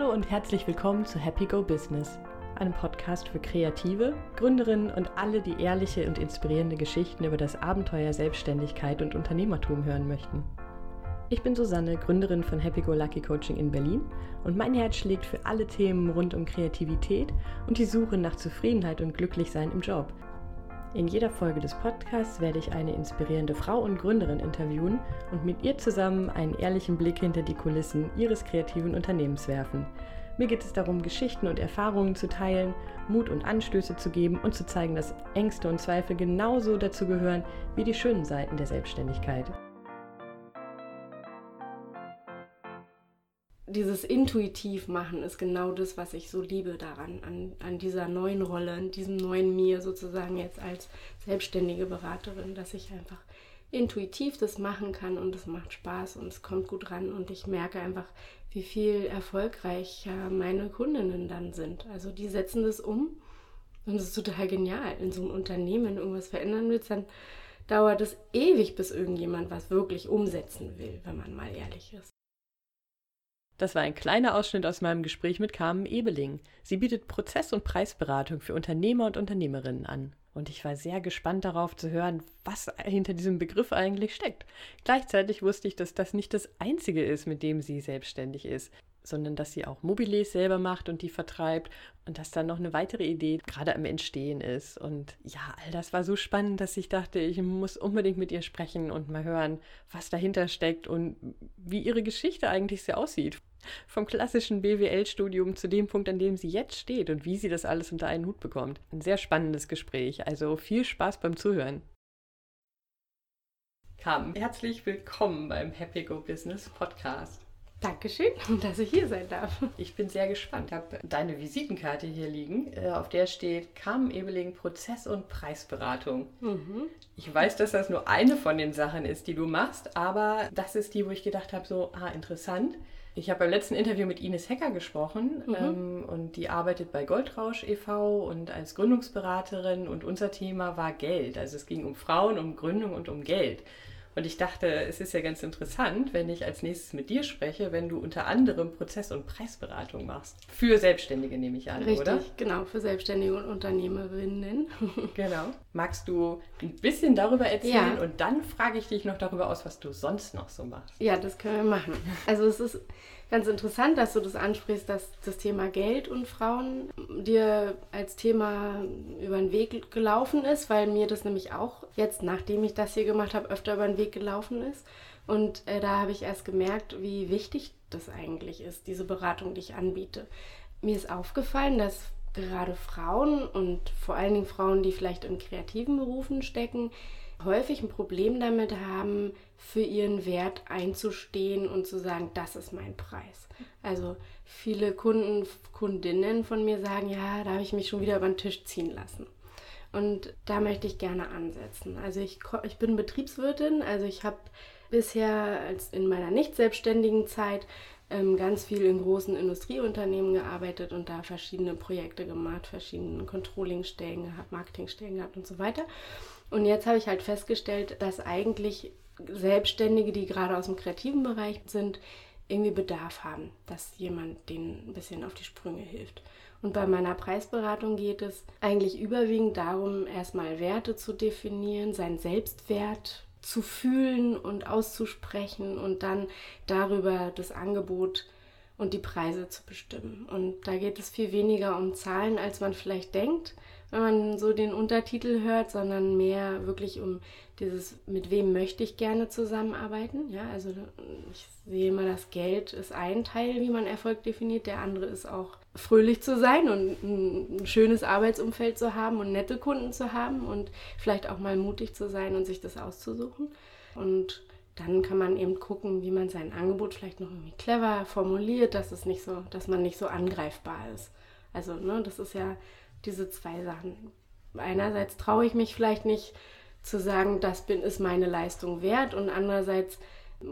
Hallo und herzlich willkommen zu Happy Go Business, einem Podcast für Kreative, Gründerinnen und alle, die ehrliche und inspirierende Geschichten über das Abenteuer Selbstständigkeit und Unternehmertum hören möchten. Ich bin Susanne, Gründerin von Happy Go Lucky Coaching in Berlin und mein Herz schlägt für alle Themen rund um Kreativität und die Suche nach Zufriedenheit und Glücklichsein im Job. In jeder Folge des Podcasts werde ich eine inspirierende Frau und Gründerin interviewen und mit ihr zusammen einen ehrlichen Blick hinter die Kulissen ihres kreativen Unternehmens werfen. Mir geht es darum, Geschichten und Erfahrungen zu teilen, Mut und Anstöße zu geben und zu zeigen, dass Ängste und Zweifel genauso dazu gehören wie die schönen Seiten der Selbstständigkeit. Dieses intuitiv machen ist genau das, was ich so liebe daran, an, an dieser neuen Rolle, an diesem neuen mir sozusagen jetzt als selbstständige Beraterin, dass ich einfach intuitiv das machen kann und es macht Spaß und es kommt gut ran und ich merke einfach, wie viel erfolgreicher meine Kundinnen dann sind. Also die setzen das um und es ist total genial. In so einem Unternehmen, wenn irgendwas verändern willst, dann dauert es ewig, bis irgendjemand was wirklich umsetzen will, wenn man mal ehrlich ist. Das war ein kleiner Ausschnitt aus meinem Gespräch mit Carmen Ebeling. Sie bietet Prozess- und Preisberatung für Unternehmer und Unternehmerinnen an. Und ich war sehr gespannt darauf zu hören, was hinter diesem Begriff eigentlich steckt. Gleichzeitig wusste ich, dass das nicht das Einzige ist, mit dem sie selbstständig ist sondern dass sie auch Mobiles selber macht und die vertreibt und dass dann noch eine weitere Idee gerade am Entstehen ist. Und ja, all das war so spannend, dass ich dachte, ich muss unbedingt mit ihr sprechen und mal hören, was dahinter steckt und wie ihre Geschichte eigentlich so aussieht. Vom klassischen BWL-Studium zu dem Punkt, an dem sie jetzt steht und wie sie das alles unter einen Hut bekommt. Ein sehr spannendes Gespräch, also viel Spaß beim Zuhören. Carmen, herzlich willkommen beim Happy Go Business Podcast. Dankeschön, dass ich hier sein darf. Ich bin sehr gespannt. Ich habe deine Visitenkarte hier liegen, äh, auf der steht Carmen Ebeling Prozess- und Preisberatung. Mhm. Ich weiß, dass das nur eine von den Sachen ist, die du machst, aber das ist die, wo ich gedacht habe, so, ah, interessant. Ich habe beim letzten Interview mit Ines Hecker gesprochen mhm. ähm, und die arbeitet bei Goldrausch e.V. und als Gründungsberaterin und unser Thema war Geld. Also es ging um Frauen, um Gründung und um Geld. Und ich dachte, es ist ja ganz interessant, wenn ich als nächstes mit dir spreche, wenn du unter anderem Prozess- und Preisberatung machst. Für Selbstständige nehme ich an, Richtig, oder? Richtig, genau, für Selbstständige und Unternehmerinnen. genau. Magst du ein bisschen darüber erzählen ja. und dann frage ich dich noch darüber aus, was du sonst noch so machst? Ja, das können wir machen. Also es ist ganz interessant, dass du das ansprichst, dass das Thema Geld und Frauen dir als Thema über den Weg gelaufen ist, weil mir das nämlich auch jetzt, nachdem ich das hier gemacht habe, öfter über den Weg gelaufen ist. Und äh, da habe ich erst gemerkt, wie wichtig das eigentlich ist, diese Beratung, die ich anbiete. Mir ist aufgefallen, dass gerade Frauen und vor allen Dingen Frauen, die vielleicht in kreativen Berufen stecken, häufig ein Problem damit haben, für ihren Wert einzustehen und zu sagen, das ist mein Preis. Also viele Kunden, Kundinnen von mir sagen, ja, da habe ich mich schon wieder über den Tisch ziehen lassen. Und da möchte ich gerne ansetzen. Also ich, ich bin Betriebswirtin, also ich habe bisher als in meiner nicht selbstständigen Zeit ähm, ganz viel in großen Industrieunternehmen gearbeitet und da verschiedene Projekte gemacht, verschiedene Controllingstellen gehabt, Marketingstellen gehabt und so weiter. Und jetzt habe ich halt festgestellt, dass eigentlich Selbstständige, die gerade aus dem kreativen Bereich sind, irgendwie Bedarf haben, dass jemand denen ein bisschen auf die Sprünge hilft. Und bei meiner Preisberatung geht es eigentlich überwiegend darum, erstmal Werte zu definieren, seinen Selbstwert zu fühlen und auszusprechen und dann darüber das Angebot und die Preise zu bestimmen. Und da geht es viel weniger um Zahlen, als man vielleicht denkt, wenn man so den Untertitel hört, sondern mehr wirklich um dieses, mit wem möchte ich gerne zusammenarbeiten. Ja, also ich sehe immer, das Geld ist ein Teil, wie man Erfolg definiert. Der andere ist auch fröhlich zu sein und ein schönes Arbeitsumfeld zu haben und nette Kunden zu haben und vielleicht auch mal mutig zu sein und sich das auszusuchen. Und dann kann man eben gucken, wie man sein Angebot vielleicht noch irgendwie clever formuliert, dass es nicht so, dass man nicht so angreifbar ist. Also, ne, das ist ja diese zwei Sachen. Einerseits traue ich mich vielleicht nicht zu sagen, das bin, ist meine Leistung wert und andererseits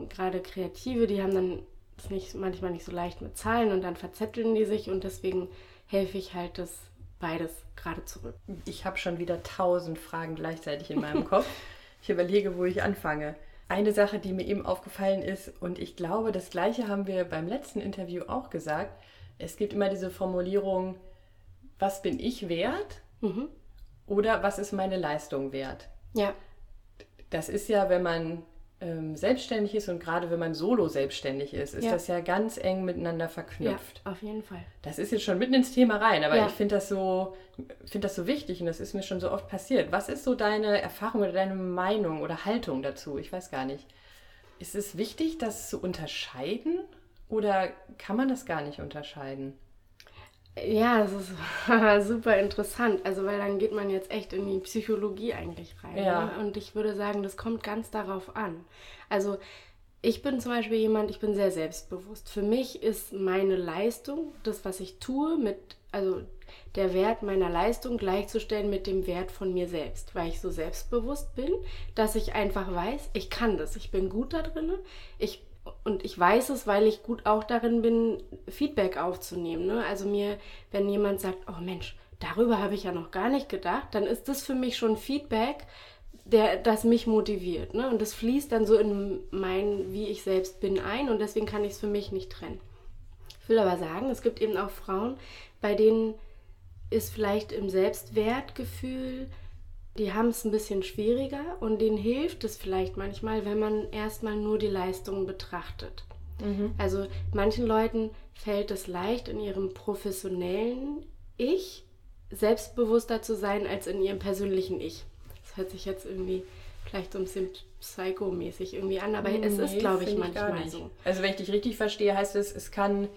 gerade Kreative, die haben dann es nicht, manchmal nicht so leicht mit Zahlen und dann verzetteln die sich und deswegen helfe ich halt das beides gerade zurück. Ich habe schon wieder tausend Fragen gleichzeitig in meinem Kopf. Ich überlege, wo ich anfange. Eine Sache, die mir eben aufgefallen ist, und ich glaube, das gleiche haben wir beim letzten Interview auch gesagt, es gibt immer diese Formulierung, was bin ich wert mhm. oder was ist meine Leistung wert. Ja. Das ist ja, wenn man ähm, selbstständig ist und gerade wenn man solo selbstständig ist, ist ja. das ja ganz eng miteinander verknüpft. Ja, auf jeden Fall. Das ist jetzt schon mitten ins Thema rein, aber ja. ich finde das so, finde das so wichtig und das ist mir schon so oft passiert. Was ist so deine Erfahrung oder deine Meinung oder Haltung dazu? Ich weiß gar nicht. Ist es wichtig, das zu unterscheiden oder kann man das gar nicht unterscheiden? Ja, das ist super interessant. Also, weil dann geht man jetzt echt in die Psychologie eigentlich rein. Ja. Ne? Und ich würde sagen, das kommt ganz darauf an. Also, ich bin zum Beispiel jemand, ich bin sehr selbstbewusst. Für mich ist meine Leistung, das, was ich tue, mit, also der Wert meiner Leistung gleichzustellen mit dem Wert von mir selbst, weil ich so selbstbewusst bin, dass ich einfach weiß, ich kann das, ich bin gut da drin, ich und ich weiß es, weil ich gut auch darin bin, Feedback aufzunehmen. Ne? Also mir, wenn jemand sagt, oh Mensch, darüber habe ich ja noch gar nicht gedacht, dann ist das für mich schon Feedback, der, das mich motiviert. Ne? Und das fließt dann so in mein, wie ich selbst bin, ein und deswegen kann ich es für mich nicht trennen. Ich will aber sagen, es gibt eben auch Frauen, bei denen ist vielleicht im Selbstwertgefühl die haben es ein bisschen schwieriger und denen hilft es vielleicht manchmal, wenn man erstmal nur die Leistungen betrachtet. Mhm. Also manchen Leuten fällt es leicht, in ihrem professionellen Ich selbstbewusster zu sein als in ihrem persönlichen Ich. Das hört sich jetzt irgendwie vielleicht so ein bisschen psychomäßig irgendwie an, aber nee, es ist, glaube ich, manchmal ich so. Also wenn ich dich richtig verstehe, heißt es, es kann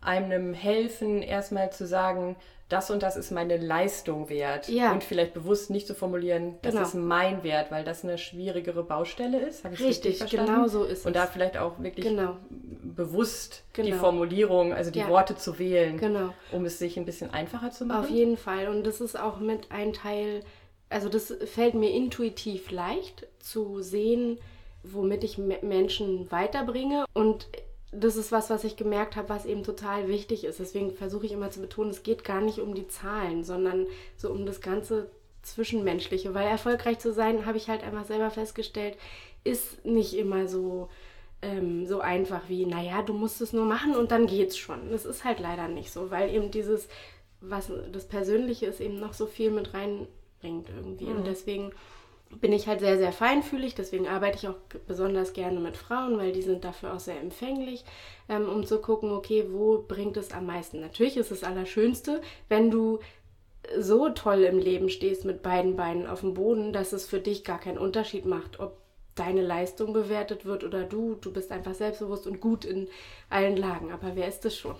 einem helfen, erstmal zu sagen, das und das ist meine Leistung wert. Ja. Und vielleicht bewusst nicht zu formulieren, das genau. ist mein Wert, weil das eine schwierigere Baustelle ist. Habe ich richtig, richtig genau so ist es. Und da vielleicht auch wirklich genau. bewusst genau. die Formulierung, also die ja. Worte zu wählen, genau. um es sich ein bisschen einfacher zu machen. Auf jeden Fall. Und das ist auch mit ein Teil, also das fällt mir intuitiv leicht zu sehen, womit ich Menschen weiterbringe. Und das ist was, was ich gemerkt habe, was eben total wichtig ist. Deswegen versuche ich immer zu betonen, es geht gar nicht um die Zahlen, sondern so um das ganze Zwischenmenschliche. Weil erfolgreich zu sein, habe ich halt einfach selber festgestellt, ist nicht immer so, ähm, so einfach wie, naja, du musst es nur machen und dann geht's schon. Das ist halt leider nicht so, weil eben dieses, was das Persönliche ist, eben noch so viel mit reinbringt irgendwie. Mhm. Und deswegen bin ich halt sehr, sehr feinfühlig. Deswegen arbeite ich auch besonders gerne mit Frauen, weil die sind dafür auch sehr empfänglich, ähm, um zu gucken, okay, wo bringt es am meisten. Natürlich ist es das Allerschönste, wenn du so toll im Leben stehst mit beiden Beinen auf dem Boden, dass es für dich gar keinen Unterschied macht, ob deine Leistung bewertet wird oder du. Du bist einfach selbstbewusst und gut in allen Lagen. Aber wer ist das schon?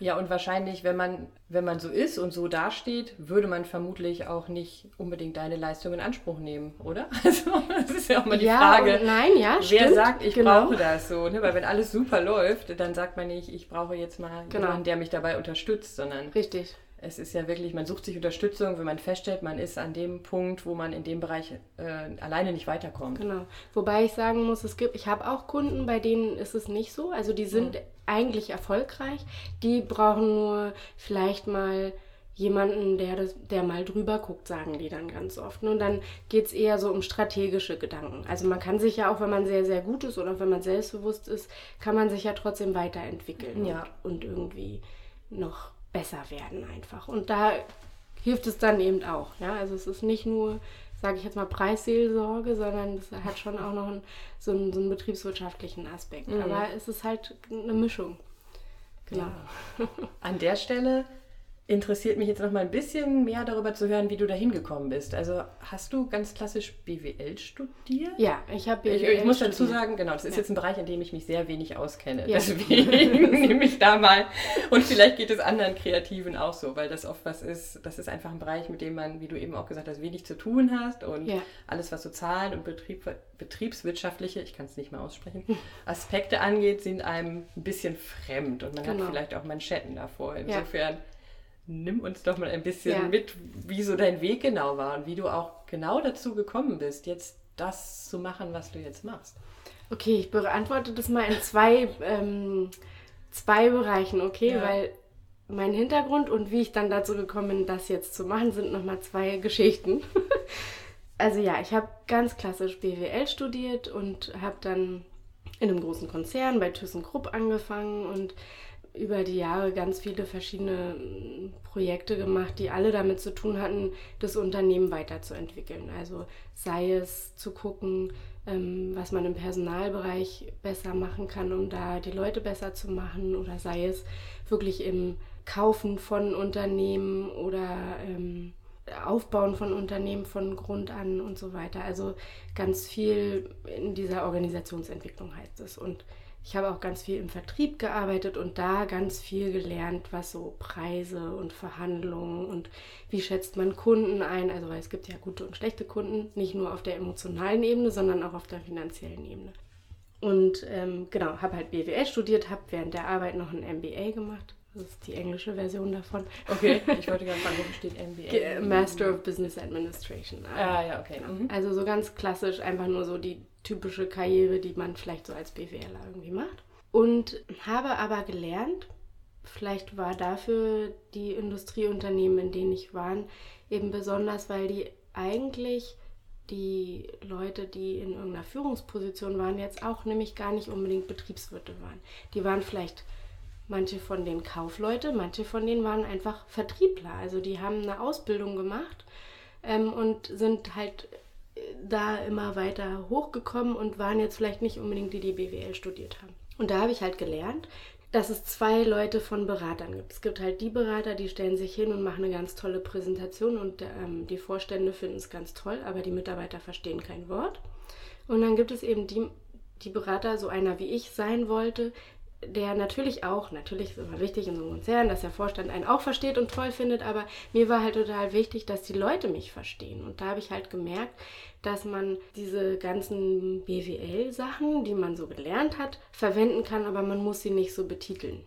Ja, und wahrscheinlich, wenn man, wenn man so ist und so dasteht, würde man vermutlich auch nicht unbedingt deine Leistung in Anspruch nehmen, oder? Also, das ist ja auch mal die ja, Frage. nein, ja, Wer stimmt, sagt, ich genau. brauche das so? Ne? Weil wenn alles super läuft, dann sagt man nicht, ich brauche jetzt mal genau. jemanden, der mich dabei unterstützt, sondern. Richtig es ist ja wirklich, man sucht sich Unterstützung, wenn man feststellt, man ist an dem Punkt, wo man in dem Bereich äh, alleine nicht weiterkommt. Genau. Wobei ich sagen muss, es gibt, ich habe auch Kunden, bei denen ist es nicht so. Also die sind mhm. eigentlich erfolgreich. Die brauchen nur vielleicht mal jemanden, der, das, der mal drüber guckt, sagen die dann ganz oft. Und dann geht es eher so um strategische Gedanken. Also man kann sich ja auch, wenn man sehr, sehr gut ist oder wenn man selbstbewusst ist, kann man sich ja trotzdem weiterentwickeln ja. und, und irgendwie noch besser werden einfach. Und da hilft es dann eben auch. Ja? Also es ist nicht nur, sage ich jetzt mal, Preisseelsorge, sondern es hat schon auch noch einen, so, einen, so einen betriebswirtschaftlichen Aspekt. Mhm. Aber es ist halt eine Mischung. Genau. Ja. An der Stelle interessiert mich jetzt noch mal ein bisschen mehr darüber zu hören, wie du da hingekommen bist. Also hast du ganz klassisch BWL studiert? Ja, ich habe BWL ich, ich muss dazu sagen, genau, das ist ja. jetzt ein Bereich, in dem ich mich sehr wenig auskenne. Ja. Deswegen nehme ich da mal und vielleicht geht es anderen Kreativen auch so, weil das oft was ist, das ist einfach ein Bereich, mit dem man, wie du eben auch gesagt hast, wenig zu tun hast und ja. alles, was so Zahlen und Betrieb, betriebswirtschaftliche, ich kann es nicht mehr aussprechen, Aspekte angeht, sind einem ein bisschen fremd und man genau. hat vielleicht auch Manschetten davor. Insofern nimm uns doch mal ein bisschen ja. mit, wie so dein Weg genau war und wie du auch genau dazu gekommen bist, jetzt das zu machen, was du jetzt machst. Okay, ich beantworte das mal in zwei, ähm, zwei Bereichen, okay? Ja. Weil mein Hintergrund und wie ich dann dazu gekommen bin, das jetzt zu machen, sind nochmal zwei Geschichten. also ja, ich habe ganz klassisch BWL studiert und habe dann in einem großen Konzern bei ThyssenKrupp angefangen und über die Jahre ganz viele verschiedene Projekte gemacht, die alle damit zu tun hatten, das Unternehmen weiterzuentwickeln. Also sei es zu gucken, ähm, was man im Personalbereich besser machen kann, um da die Leute besser zu machen, oder sei es wirklich im Kaufen von Unternehmen oder ähm, Aufbauen von Unternehmen von Grund an und so weiter. Also ganz viel in dieser Organisationsentwicklung heißt es. Und ich habe auch ganz viel im Vertrieb gearbeitet und da ganz viel gelernt, was so Preise und Verhandlungen und wie schätzt man Kunden ein. Also weil es gibt ja gute und schlechte Kunden, nicht nur auf der emotionalen Ebene, sondern auch auf der finanziellen Ebene. Und ähm, genau, habe halt BWL studiert, habe während der Arbeit noch ein MBA gemacht. Das ist die englische Version davon. Okay, ich wollte gerade fragen, wo steht MBA? Master of Business Administration. Ah, ja, okay. Mhm. Also so ganz klassisch, einfach nur so die typische Karriere, die man vielleicht so als BWLer irgendwie macht. Und habe aber gelernt, vielleicht war dafür die Industrieunternehmen, in denen ich war, eben besonders, weil die eigentlich die Leute, die in irgendeiner Führungsposition waren, jetzt auch nämlich gar nicht unbedingt Betriebswirte waren. Die waren vielleicht manche von den Kaufleute, manche von denen waren einfach Vertriebler. Also die haben eine Ausbildung gemacht ähm, und sind halt da immer weiter hochgekommen und waren jetzt vielleicht nicht unbedingt die, die BWL studiert haben. Und da habe ich halt gelernt, dass es zwei Leute von Beratern gibt. Es gibt halt die Berater, die stellen sich hin und machen eine ganz tolle Präsentation und ähm, die Vorstände finden es ganz toll, aber die Mitarbeiter verstehen kein Wort. Und dann gibt es eben die, die Berater, so einer wie ich sein wollte, der natürlich auch, natürlich ist immer wichtig in so einem Konzern, dass der Vorstand einen auch versteht und toll findet, aber mir war halt total wichtig, dass die Leute mich verstehen. Und da habe ich halt gemerkt, dass man diese ganzen BWL-Sachen, die man so gelernt hat, verwenden kann, aber man muss sie nicht so betiteln.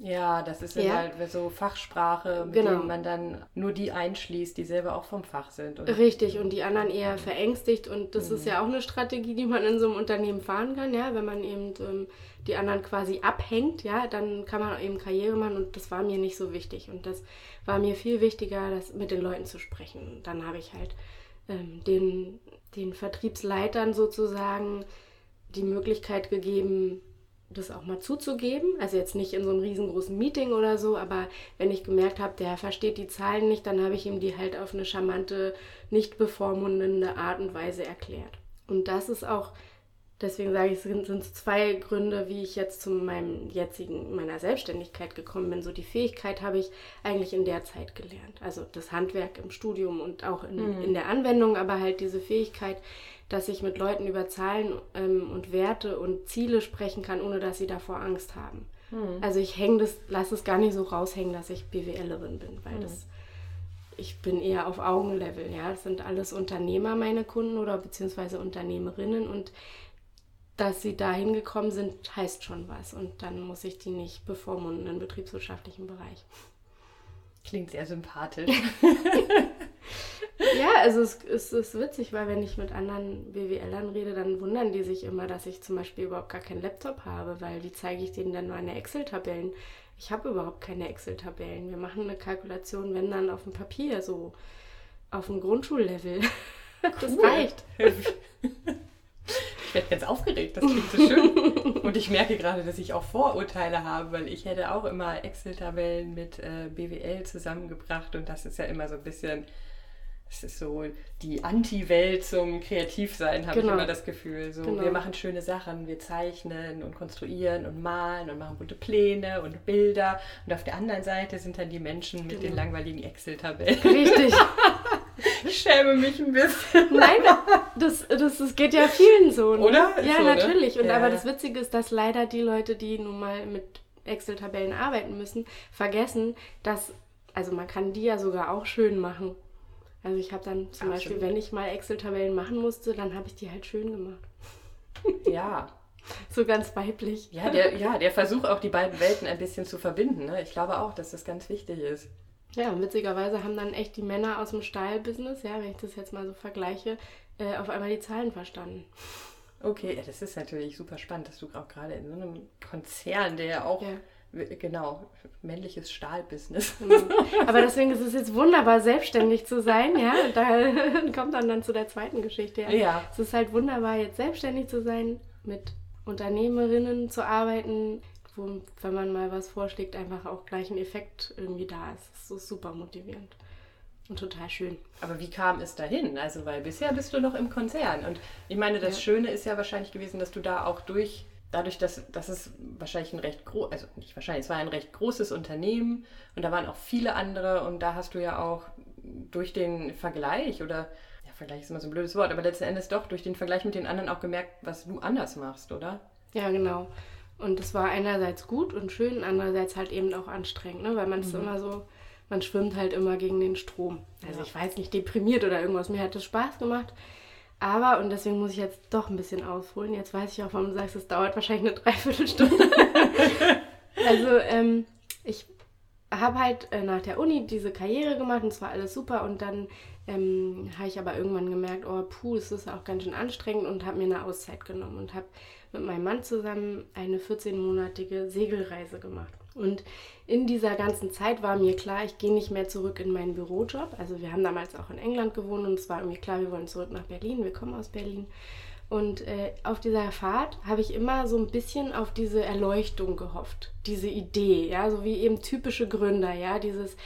Ja, das ist ja. halt so Fachsprache, mit genau. dem man dann nur die einschließt, die selber auch vom Fach sind. Und Richtig, und die anderen eher verängstigt. Und das mhm. ist ja auch eine Strategie, die man in so einem Unternehmen fahren kann, ja, wenn man eben ähm, die anderen quasi abhängt, ja, dann kann man eben Karriere machen und das war mir nicht so wichtig. Und das war mir viel wichtiger, das mit den Leuten zu sprechen. Und dann habe ich halt ähm, den, den Vertriebsleitern sozusagen die Möglichkeit gegeben, das auch mal zuzugeben. Also jetzt nicht in so einem riesengroßen Meeting oder so, aber wenn ich gemerkt habe, der versteht die Zahlen nicht, dann habe ich ihm die halt auf eine charmante, nicht bevormundende Art und Weise erklärt. Und das ist auch, deswegen sage ich, es sind, sind zwei Gründe, wie ich jetzt zu meinem jetzigen, meiner Selbstständigkeit gekommen bin. So die Fähigkeit habe ich eigentlich in der Zeit gelernt. Also das Handwerk im Studium und auch in, mhm. in der Anwendung, aber halt diese Fähigkeit, dass ich mit Leuten über Zahlen ähm, und Werte und Ziele sprechen kann, ohne dass sie davor Angst haben. Hm. Also ich hänge das, lasse es gar nicht so raushängen, dass ich BWLerin bin, weil hm. das ich bin eher auf Augenlevel, ja. Das sind alles Unternehmer, meine Kunden oder beziehungsweise Unternehmerinnen und dass sie dahin gekommen sind, heißt schon was. Und dann muss ich die nicht bevormunden im betriebswirtschaftlichen Bereich. Klingt sehr sympathisch. ja, also es, es, ist witzig, weil wenn ich mit anderen BWLern rede, dann wundern die sich immer, dass ich zum Beispiel überhaupt gar keinen Laptop habe, weil wie zeige ich denen dann meine Excel-Tabellen? Ich habe überhaupt keine Excel-Tabellen. Wir machen eine Kalkulation, wenn dann auf dem Papier, so auf dem Grundschullevel. das cool. reicht. Ich werde ganz aufgeregt, das klingt so schön. Und ich merke gerade, dass ich auch Vorurteile habe, weil ich hätte auch immer Excel-Tabellen mit äh, BWL zusammengebracht und das ist ja immer so ein bisschen, das ist so die Anti-Welt zum Kreativsein, habe genau. ich immer das Gefühl. So, genau. wir machen schöne Sachen, wir zeichnen und konstruieren und malen und machen bunte Pläne und Bilder. Und auf der anderen Seite sind dann die Menschen mit genau. den langweiligen Excel-Tabellen. Richtig. Ich schäme mich ein bisschen. Nein, das, das, das geht ja vielen so. Ne? Oder? Ja, so, ne? natürlich. Ne? Und ja. aber das Witzige ist, dass leider die Leute, die nun mal mit Excel-Tabellen arbeiten müssen, vergessen, dass, also man kann die ja sogar auch schön machen. Also ich habe dann zum Absolut. Beispiel, wenn ich mal Excel-Tabellen machen musste, dann habe ich die halt schön gemacht. Ja. so ganz weiblich. Ja der, ja, der Versuch auch die beiden Welten ein bisschen zu verbinden. Ne? Ich glaube auch, dass das ganz wichtig ist. Ja, und witzigerweise haben dann echt die Männer aus dem Stahlbusiness, ja, wenn ich das jetzt mal so vergleiche, äh, auf einmal die Zahlen verstanden. Okay, ja, das ist natürlich super spannend, dass du auch gerade in so einem Konzern, der ja auch, ja. genau, männliches Stahlbusiness. Genau. Aber deswegen ist es jetzt wunderbar, selbstständig zu sein, ja. Und da kommt dann dann zu der zweiten Geschichte. Ja. ja. Es ist halt wunderbar, jetzt selbstständig zu sein, mit Unternehmerinnen zu arbeiten, wo, wenn man mal was vorschlägt, einfach auch gleich ein Effekt irgendwie da ist. Das ist so super motivierend. Und total schön. Aber wie kam es dahin? Also, weil bisher bist du noch im Konzern. Und ich meine, das ja. Schöne ist ja wahrscheinlich gewesen, dass du da auch durch, dadurch, dass, dass es wahrscheinlich ein recht groß, also nicht wahrscheinlich, es war ein recht großes Unternehmen und da waren auch viele andere und da hast du ja auch durch den Vergleich oder ja, Vergleich ist immer so ein blödes Wort, aber letzten Endes doch durch den Vergleich mit den anderen auch gemerkt, was du anders machst, oder? Ja, genau. Und es war einerseits gut und schön, andererseits halt eben auch anstrengend, ne? weil man es mhm. immer so man schwimmt halt immer gegen den Strom. Also ja. ich weiß nicht, deprimiert oder irgendwas. Mir hat es Spaß gemacht. Aber, und deswegen muss ich jetzt doch ein bisschen ausholen. Jetzt weiß ich auch, warum du sagst, es dauert wahrscheinlich eine Dreiviertelstunde. also, ähm, ich habe halt äh, nach der Uni diese Karriere gemacht und zwar alles super. Und dann ähm, habe ich aber irgendwann gemerkt, oh, puh, es ist auch ganz schön anstrengend und habe mir eine Auszeit genommen und habe mit meinem Mann zusammen eine 14-monatige Segelreise gemacht. Und in dieser ganzen Zeit war mir klar, ich gehe nicht mehr zurück in meinen Bürojob. Also wir haben damals auch in England gewohnt und es war irgendwie klar, wir wollen zurück nach Berlin, wir kommen aus Berlin. Und äh, auf dieser Fahrt habe ich immer so ein bisschen auf diese Erleuchtung gehofft, diese Idee, ja, so wie eben typische Gründer, ja, dieses,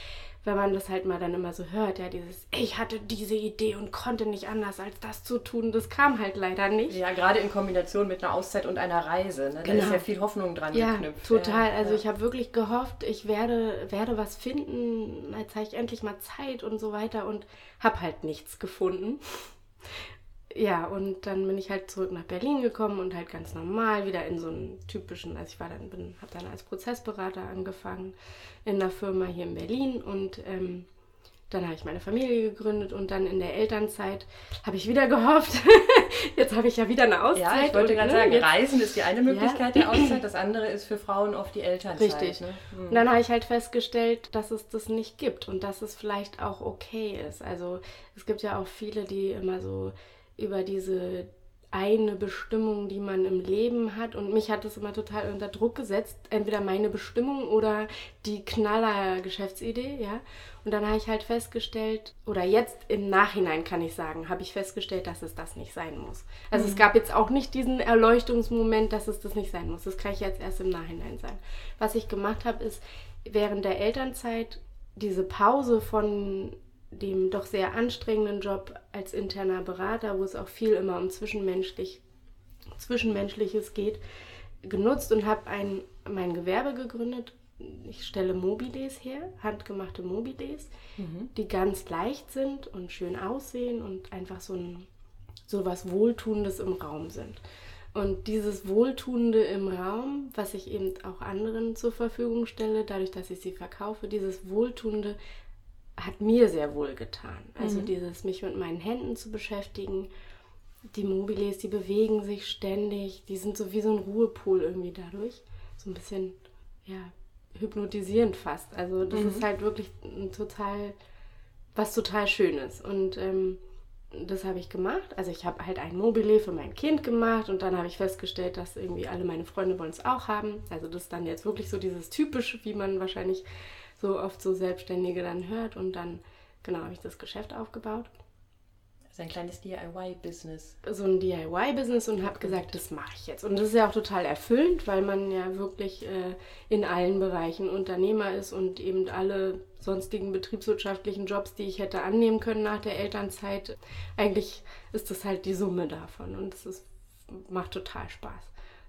wenn man das halt mal dann immer so hört, ja, dieses, ich hatte diese Idee und konnte nicht anders als das zu tun, das kam halt leider nicht. Ja, gerade in Kombination mit einer Auszeit und einer Reise, ne? da genau. ist ja viel Hoffnung dran ja, geknüpft. Total, also ja. ich habe wirklich gehofft, ich werde, werde was finden, jetzt habe ich endlich mal Zeit und so weiter und habe halt nichts gefunden ja, und dann bin ich halt zurück nach Berlin gekommen und halt ganz normal wieder in so einen typischen, also ich war dann, bin, habe dann als Prozessberater angefangen in einer Firma hier in Berlin und ähm, dann habe ich meine Familie gegründet und dann in der Elternzeit habe ich wieder gehofft, jetzt habe ich ja wieder eine Auszeit. Ja, ich wollte gerade ne, sagen, jetzt, Reisen ist die eine Möglichkeit ja. der Auszeit, das andere ist für Frauen oft die Elternzeit. Richtig. Ne? Hm. Und dann habe ich halt festgestellt, dass es das nicht gibt und dass es vielleicht auch okay ist. Also es gibt ja auch viele, die immer so über diese eine Bestimmung, die man im Leben hat. Und mich hat das immer total unter Druck gesetzt. Entweder meine Bestimmung oder die knaller Geschäftsidee, ja. Und dann habe ich halt festgestellt, oder jetzt im Nachhinein kann ich sagen, habe ich festgestellt, dass es das nicht sein muss. Also mhm. es gab jetzt auch nicht diesen Erleuchtungsmoment, dass es das nicht sein muss. Das kann ich jetzt erst im Nachhinein sagen. Was ich gemacht habe, ist während der Elternzeit diese Pause von dem doch sehr anstrengenden Job als interner Berater, wo es auch viel immer um Zwischenmenschlich, Zwischenmenschliches geht, genutzt und habe ein, mein Gewerbe gegründet. Ich stelle Mobiles her, handgemachte Mobiles, mhm. die ganz leicht sind und schön aussehen und einfach so, ein, so was Wohltuendes im Raum sind. Und dieses Wohltuende im Raum, was ich eben auch anderen zur Verfügung stelle, dadurch, dass ich sie verkaufe, dieses Wohltuende hat mir sehr wohl getan. Also mhm. dieses mich mit meinen Händen zu beschäftigen. Die Mobiles, die bewegen sich ständig, die sind so wie so ein Ruhepool irgendwie dadurch. So ein bisschen, ja, hypnotisierend fast. Also das mhm. ist halt wirklich total, was total Schönes. Und ähm, das habe ich gemacht. Also ich habe halt ein Mobile für mein Kind gemacht und dann habe ich festgestellt, dass irgendwie alle meine Freunde wollen es auch haben. Also das ist dann jetzt wirklich so dieses typische, wie man wahrscheinlich so oft so Selbstständige dann hört. Und dann, genau, habe ich das Geschäft aufgebaut. Ist ein kleines DIY-Business. So ein DIY-Business und habe gesagt, das mache ich jetzt. Und das ist ja auch total erfüllend, weil man ja wirklich äh, in allen Bereichen Unternehmer ist und eben alle sonstigen betriebswirtschaftlichen Jobs, die ich hätte annehmen können nach der Elternzeit, eigentlich ist das halt die Summe davon. Und es macht total Spaß.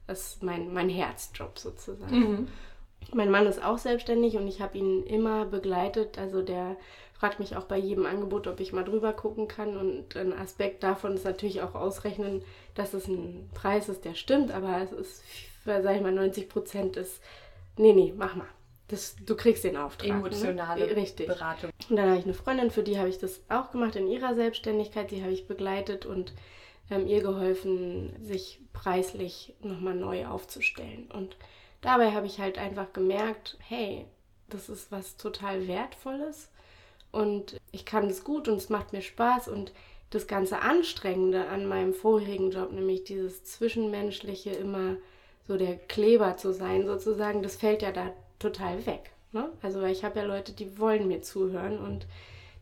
Das ist mein, mein Herzjob sozusagen. Mhm. Mein Mann ist auch selbstständig und ich habe ihn immer begleitet. Also der fragt mich auch bei jedem Angebot, ob ich mal drüber gucken kann. Und ein Aspekt davon ist natürlich auch ausrechnen, dass es ein Preis ist, der stimmt, aber es ist, sag ich mal, 90 Prozent ist, nee, nee, mach mal. Das, du kriegst den Auftrag. Ne? Emotionale ne? Richtig. Beratung. Und dann habe ich eine Freundin, für die habe ich das auch gemacht in ihrer Selbstständigkeit. Die habe ich begleitet und ähm, ihr geholfen, sich preislich nochmal neu aufzustellen. Und dabei habe ich halt einfach gemerkt, hey, das ist was total Wertvolles und ich kann das gut und es macht mir Spaß und das ganze Anstrengende an meinem vorherigen Job, nämlich dieses Zwischenmenschliche, immer so der Kleber zu sein, sozusagen, das fällt ja da total weg. Ne? Also, weil ich habe ja Leute, die wollen mir zuhören und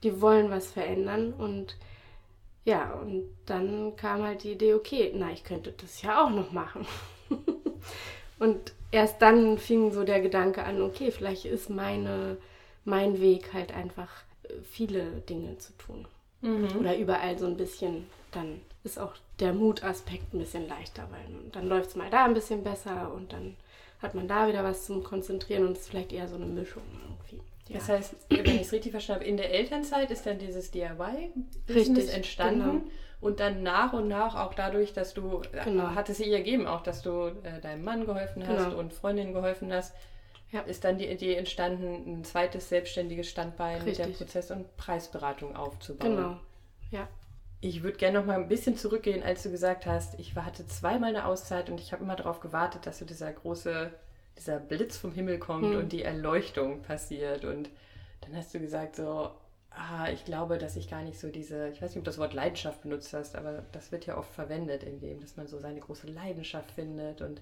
die wollen was verändern und ja, und dann kam halt die Idee, okay, na, ich könnte das ja auch noch machen. und erst dann fing so der Gedanke an, okay, vielleicht ist meine, mein Weg halt einfach äh, viele Dinge zu tun. Mhm. Oder überall so ein bisschen, dann ist auch der Mutaspekt ein bisschen leichter, weil dann läuft es mal da ein bisschen besser und dann hat man da wieder was zum Konzentrieren und es ist vielleicht eher so eine Mischung irgendwie. Ja. Das heißt, wenn ich es richtig verstanden habe, in der Elternzeit ist dann dieses DIY-Business entstanden. Genau. Und dann nach und nach auch dadurch, dass du, äh, genau. hat es sich ergeben auch, dass du äh, deinem Mann geholfen hast genau. und Freundinnen geholfen hast, ja. ist dann die Idee entstanden, ein zweites selbstständiges Standbein Richtig. mit der Prozess- und Preisberatung aufzubauen. Genau, ja. Ich würde gerne noch mal ein bisschen zurückgehen, als du gesagt hast, ich hatte zweimal eine Auszeit und ich habe immer darauf gewartet, dass so dieser große, dieser Blitz vom Himmel kommt hm. und die Erleuchtung passiert. Und dann hast du gesagt so, ah, ich glaube, dass ich gar nicht so diese, ich weiß nicht, ob du das Wort Leidenschaft benutzt hast, aber das wird ja oft verwendet in dem, dass man so seine große Leidenschaft findet und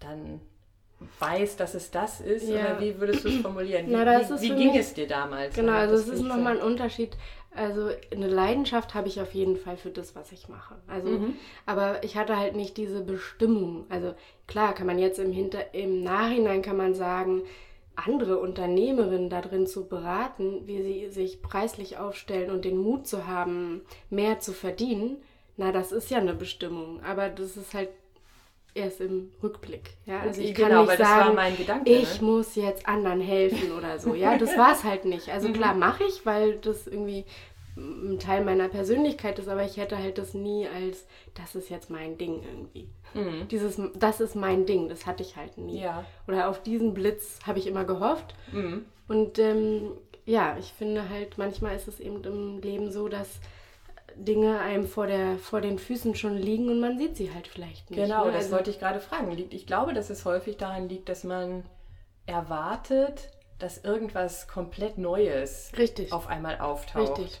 dann weiß, dass es das ist? Ja. Oder wie würdest du es formulieren? Wie, Na, wie, wie ging mich, es dir damals? Genau, also es ist nochmal ein Unterschied. Also eine Leidenschaft habe ich auf jeden Fall für das, was ich mache. Also, mhm. aber ich hatte halt nicht diese Bestimmung. Also klar, kann man jetzt im, Hinter im Nachhinein kann man sagen, andere Unternehmerinnen darin zu beraten, wie sie sich preislich aufstellen und den Mut zu haben, mehr zu verdienen, na, das ist ja eine Bestimmung. Aber das ist halt erst im Rückblick. Ja, also ich kann genau, nicht sagen, Gedanke, ich ne? muss jetzt anderen helfen oder so. Ja, das war es halt nicht. Also klar mhm. mache ich, weil das irgendwie ein Teil meiner Persönlichkeit ist, aber ich hätte halt das nie als, das ist jetzt mein Ding irgendwie. Mhm. Dieses, das ist mein Ding, das hatte ich halt nie. Ja. Oder auf diesen Blitz habe ich immer gehofft. Mhm. Und ähm, ja, ich finde halt, manchmal ist es eben im Leben so, dass Dinge einem vor, der, vor den Füßen schon liegen und man sieht sie halt vielleicht nicht. Genau, ne? das also, wollte ich gerade fragen. Ich glaube, dass es häufig daran liegt, dass man erwartet, dass irgendwas komplett Neues Richtig. auf einmal auftaucht. Richtig.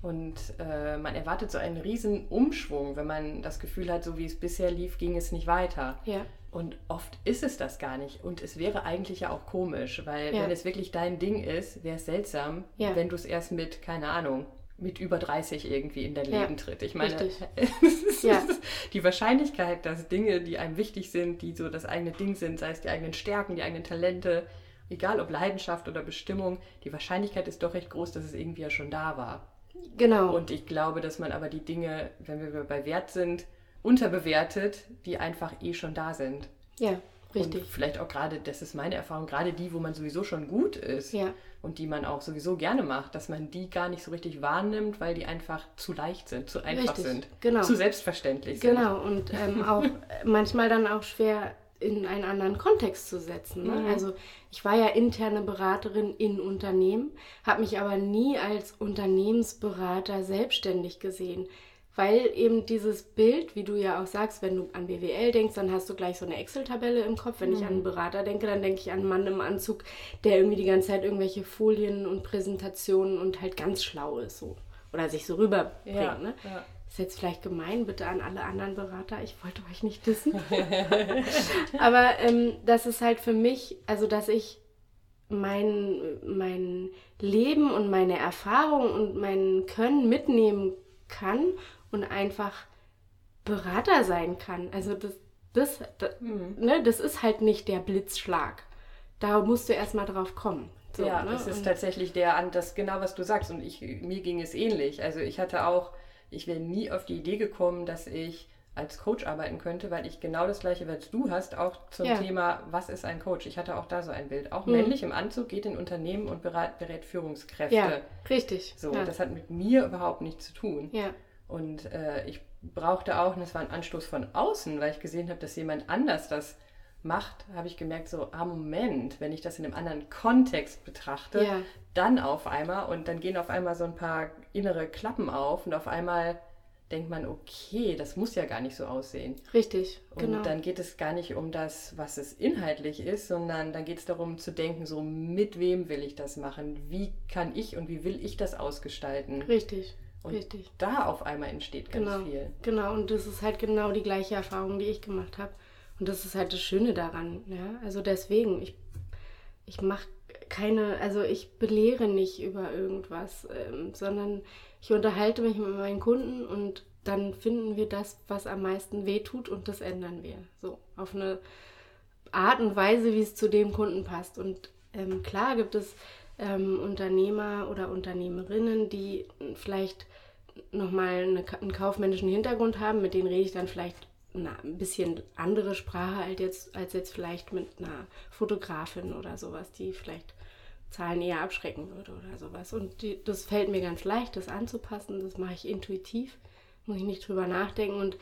Und äh, man erwartet so einen riesen Umschwung, wenn man das Gefühl hat, so wie es bisher lief, ging es nicht weiter. Ja. Und oft ist es das gar nicht. Und es wäre eigentlich ja auch komisch, weil ja. wenn es wirklich dein Ding ist, wäre es seltsam, ja. wenn du es erst mit, keine Ahnung, mit über 30 irgendwie in dein Leben tritt. Ich meine, ja. die Wahrscheinlichkeit, dass Dinge, die einem wichtig sind, die so das eigene Ding sind, sei es die eigenen Stärken, die eigenen Talente, egal ob Leidenschaft oder Bestimmung, die Wahrscheinlichkeit ist doch recht groß, dass es irgendwie ja schon da war. Genau. Und ich glaube, dass man aber die Dinge, wenn wir bei Wert sind, unterbewertet, die einfach eh schon da sind. Ja, richtig. Und vielleicht auch gerade, das ist meine Erfahrung, gerade die, wo man sowieso schon gut ist. Ja und die man auch sowieso gerne macht, dass man die gar nicht so richtig wahrnimmt, weil die einfach zu leicht sind, zu einfach richtig, sind, genau. zu selbstverständlich sind. Genau, und ähm, auch manchmal dann auch schwer in einen anderen Kontext zu setzen. Ne? Mhm. Also ich war ja interne Beraterin in Unternehmen, habe mich aber nie als Unternehmensberater selbstständig gesehen weil eben dieses Bild, wie du ja auch sagst, wenn du an BWL denkst, dann hast du gleich so eine Excel-Tabelle im Kopf. Wenn mhm. ich an einen Berater denke, dann denke ich an einen Mann im Anzug, der irgendwie die ganze Zeit irgendwelche Folien und Präsentationen und halt ganz schlau ist so. Oder sich so rüberbringt. Ja, ne? ja. Ist jetzt vielleicht gemein, bitte an alle anderen Berater. Ich wollte euch nicht wissen. Aber ähm, das ist halt für mich, also dass ich mein, mein Leben und meine Erfahrung und mein Können mitnehmen kann und einfach Berater sein kann. Also das, das, das, mhm. ne, das ist halt nicht der Blitzschlag. Da musst du erstmal drauf kommen. So, ja, ne? es ist und tatsächlich der, das genau was du sagst. Und ich, mir ging es ähnlich. Also ich hatte auch, ich wäre nie auf die Idee gekommen, dass ich als Coach arbeiten könnte, weil ich genau das gleiche, was du hast, auch zum ja. Thema, was ist ein Coach? Ich hatte auch da so ein Bild. Auch mhm. männlich im Anzug geht in Unternehmen und berät, berät Führungskräfte. Ja, richtig. So, ja. das hat mit mir überhaupt nichts zu tun. Ja. Und äh, ich brauchte auch, und das war ein Anstoß von außen, weil ich gesehen habe, dass jemand anders das macht, habe ich gemerkt, so, ah, Moment, wenn ich das in einem anderen Kontext betrachte, ja. dann auf einmal und dann gehen auf einmal so ein paar innere Klappen auf und auf einmal denkt man, okay, das muss ja gar nicht so aussehen. Richtig, und genau. Dann geht es gar nicht um das, was es inhaltlich ist, sondern dann geht es darum zu denken, so mit wem will ich das machen? Wie kann ich und wie will ich das ausgestalten? Richtig. Und Richtig. da auf einmal entsteht ganz genau, viel. Genau, und das ist halt genau die gleiche Erfahrung, die ich gemacht habe. Und das ist halt das Schöne daran. Ja? Also deswegen, ich, ich mache keine, also ich belehre nicht über irgendwas, ähm, sondern ich unterhalte mich mit meinen Kunden und dann finden wir das, was am meisten wehtut und das ändern wir. So, auf eine Art und Weise, wie es zu dem Kunden passt. Und ähm, klar gibt es ähm, Unternehmer oder Unternehmerinnen, die vielleicht nochmal eine, einen kaufmännischen Hintergrund haben, mit denen rede ich dann vielleicht eine, ein bisschen andere Sprache als jetzt, als jetzt vielleicht mit einer Fotografin oder sowas, die vielleicht Zahlen eher abschrecken würde oder sowas. Und die, das fällt mir ganz leicht, das anzupassen. Das mache ich intuitiv, muss ich nicht drüber nachdenken. Und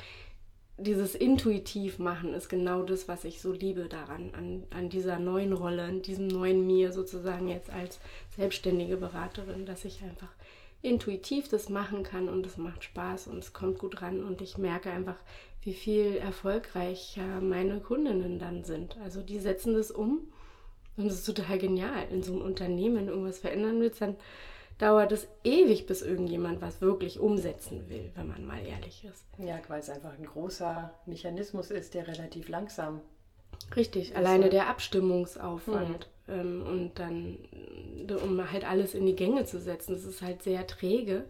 dieses intuitiv machen ist genau das, was ich so liebe daran, an, an dieser neuen Rolle, an diesem neuen mir sozusagen jetzt als selbstständige Beraterin, dass ich einfach intuitiv das machen kann und es macht Spaß und es kommt gut ran und ich merke einfach, wie viel erfolgreicher meine Kundinnen dann sind. Also die setzen das um und es ist total genial. In so einem Unternehmen, wenn du irgendwas verändern willst, dann dauert es ewig, bis irgendjemand was wirklich umsetzen will, wenn man mal ehrlich ist. Ja, weil es einfach ein großer Mechanismus ist, der relativ langsam. Richtig, ist. alleine der Abstimmungsaufwand mhm. ähm, und dann, um halt alles in die Gänge zu setzen, das ist halt sehr träge.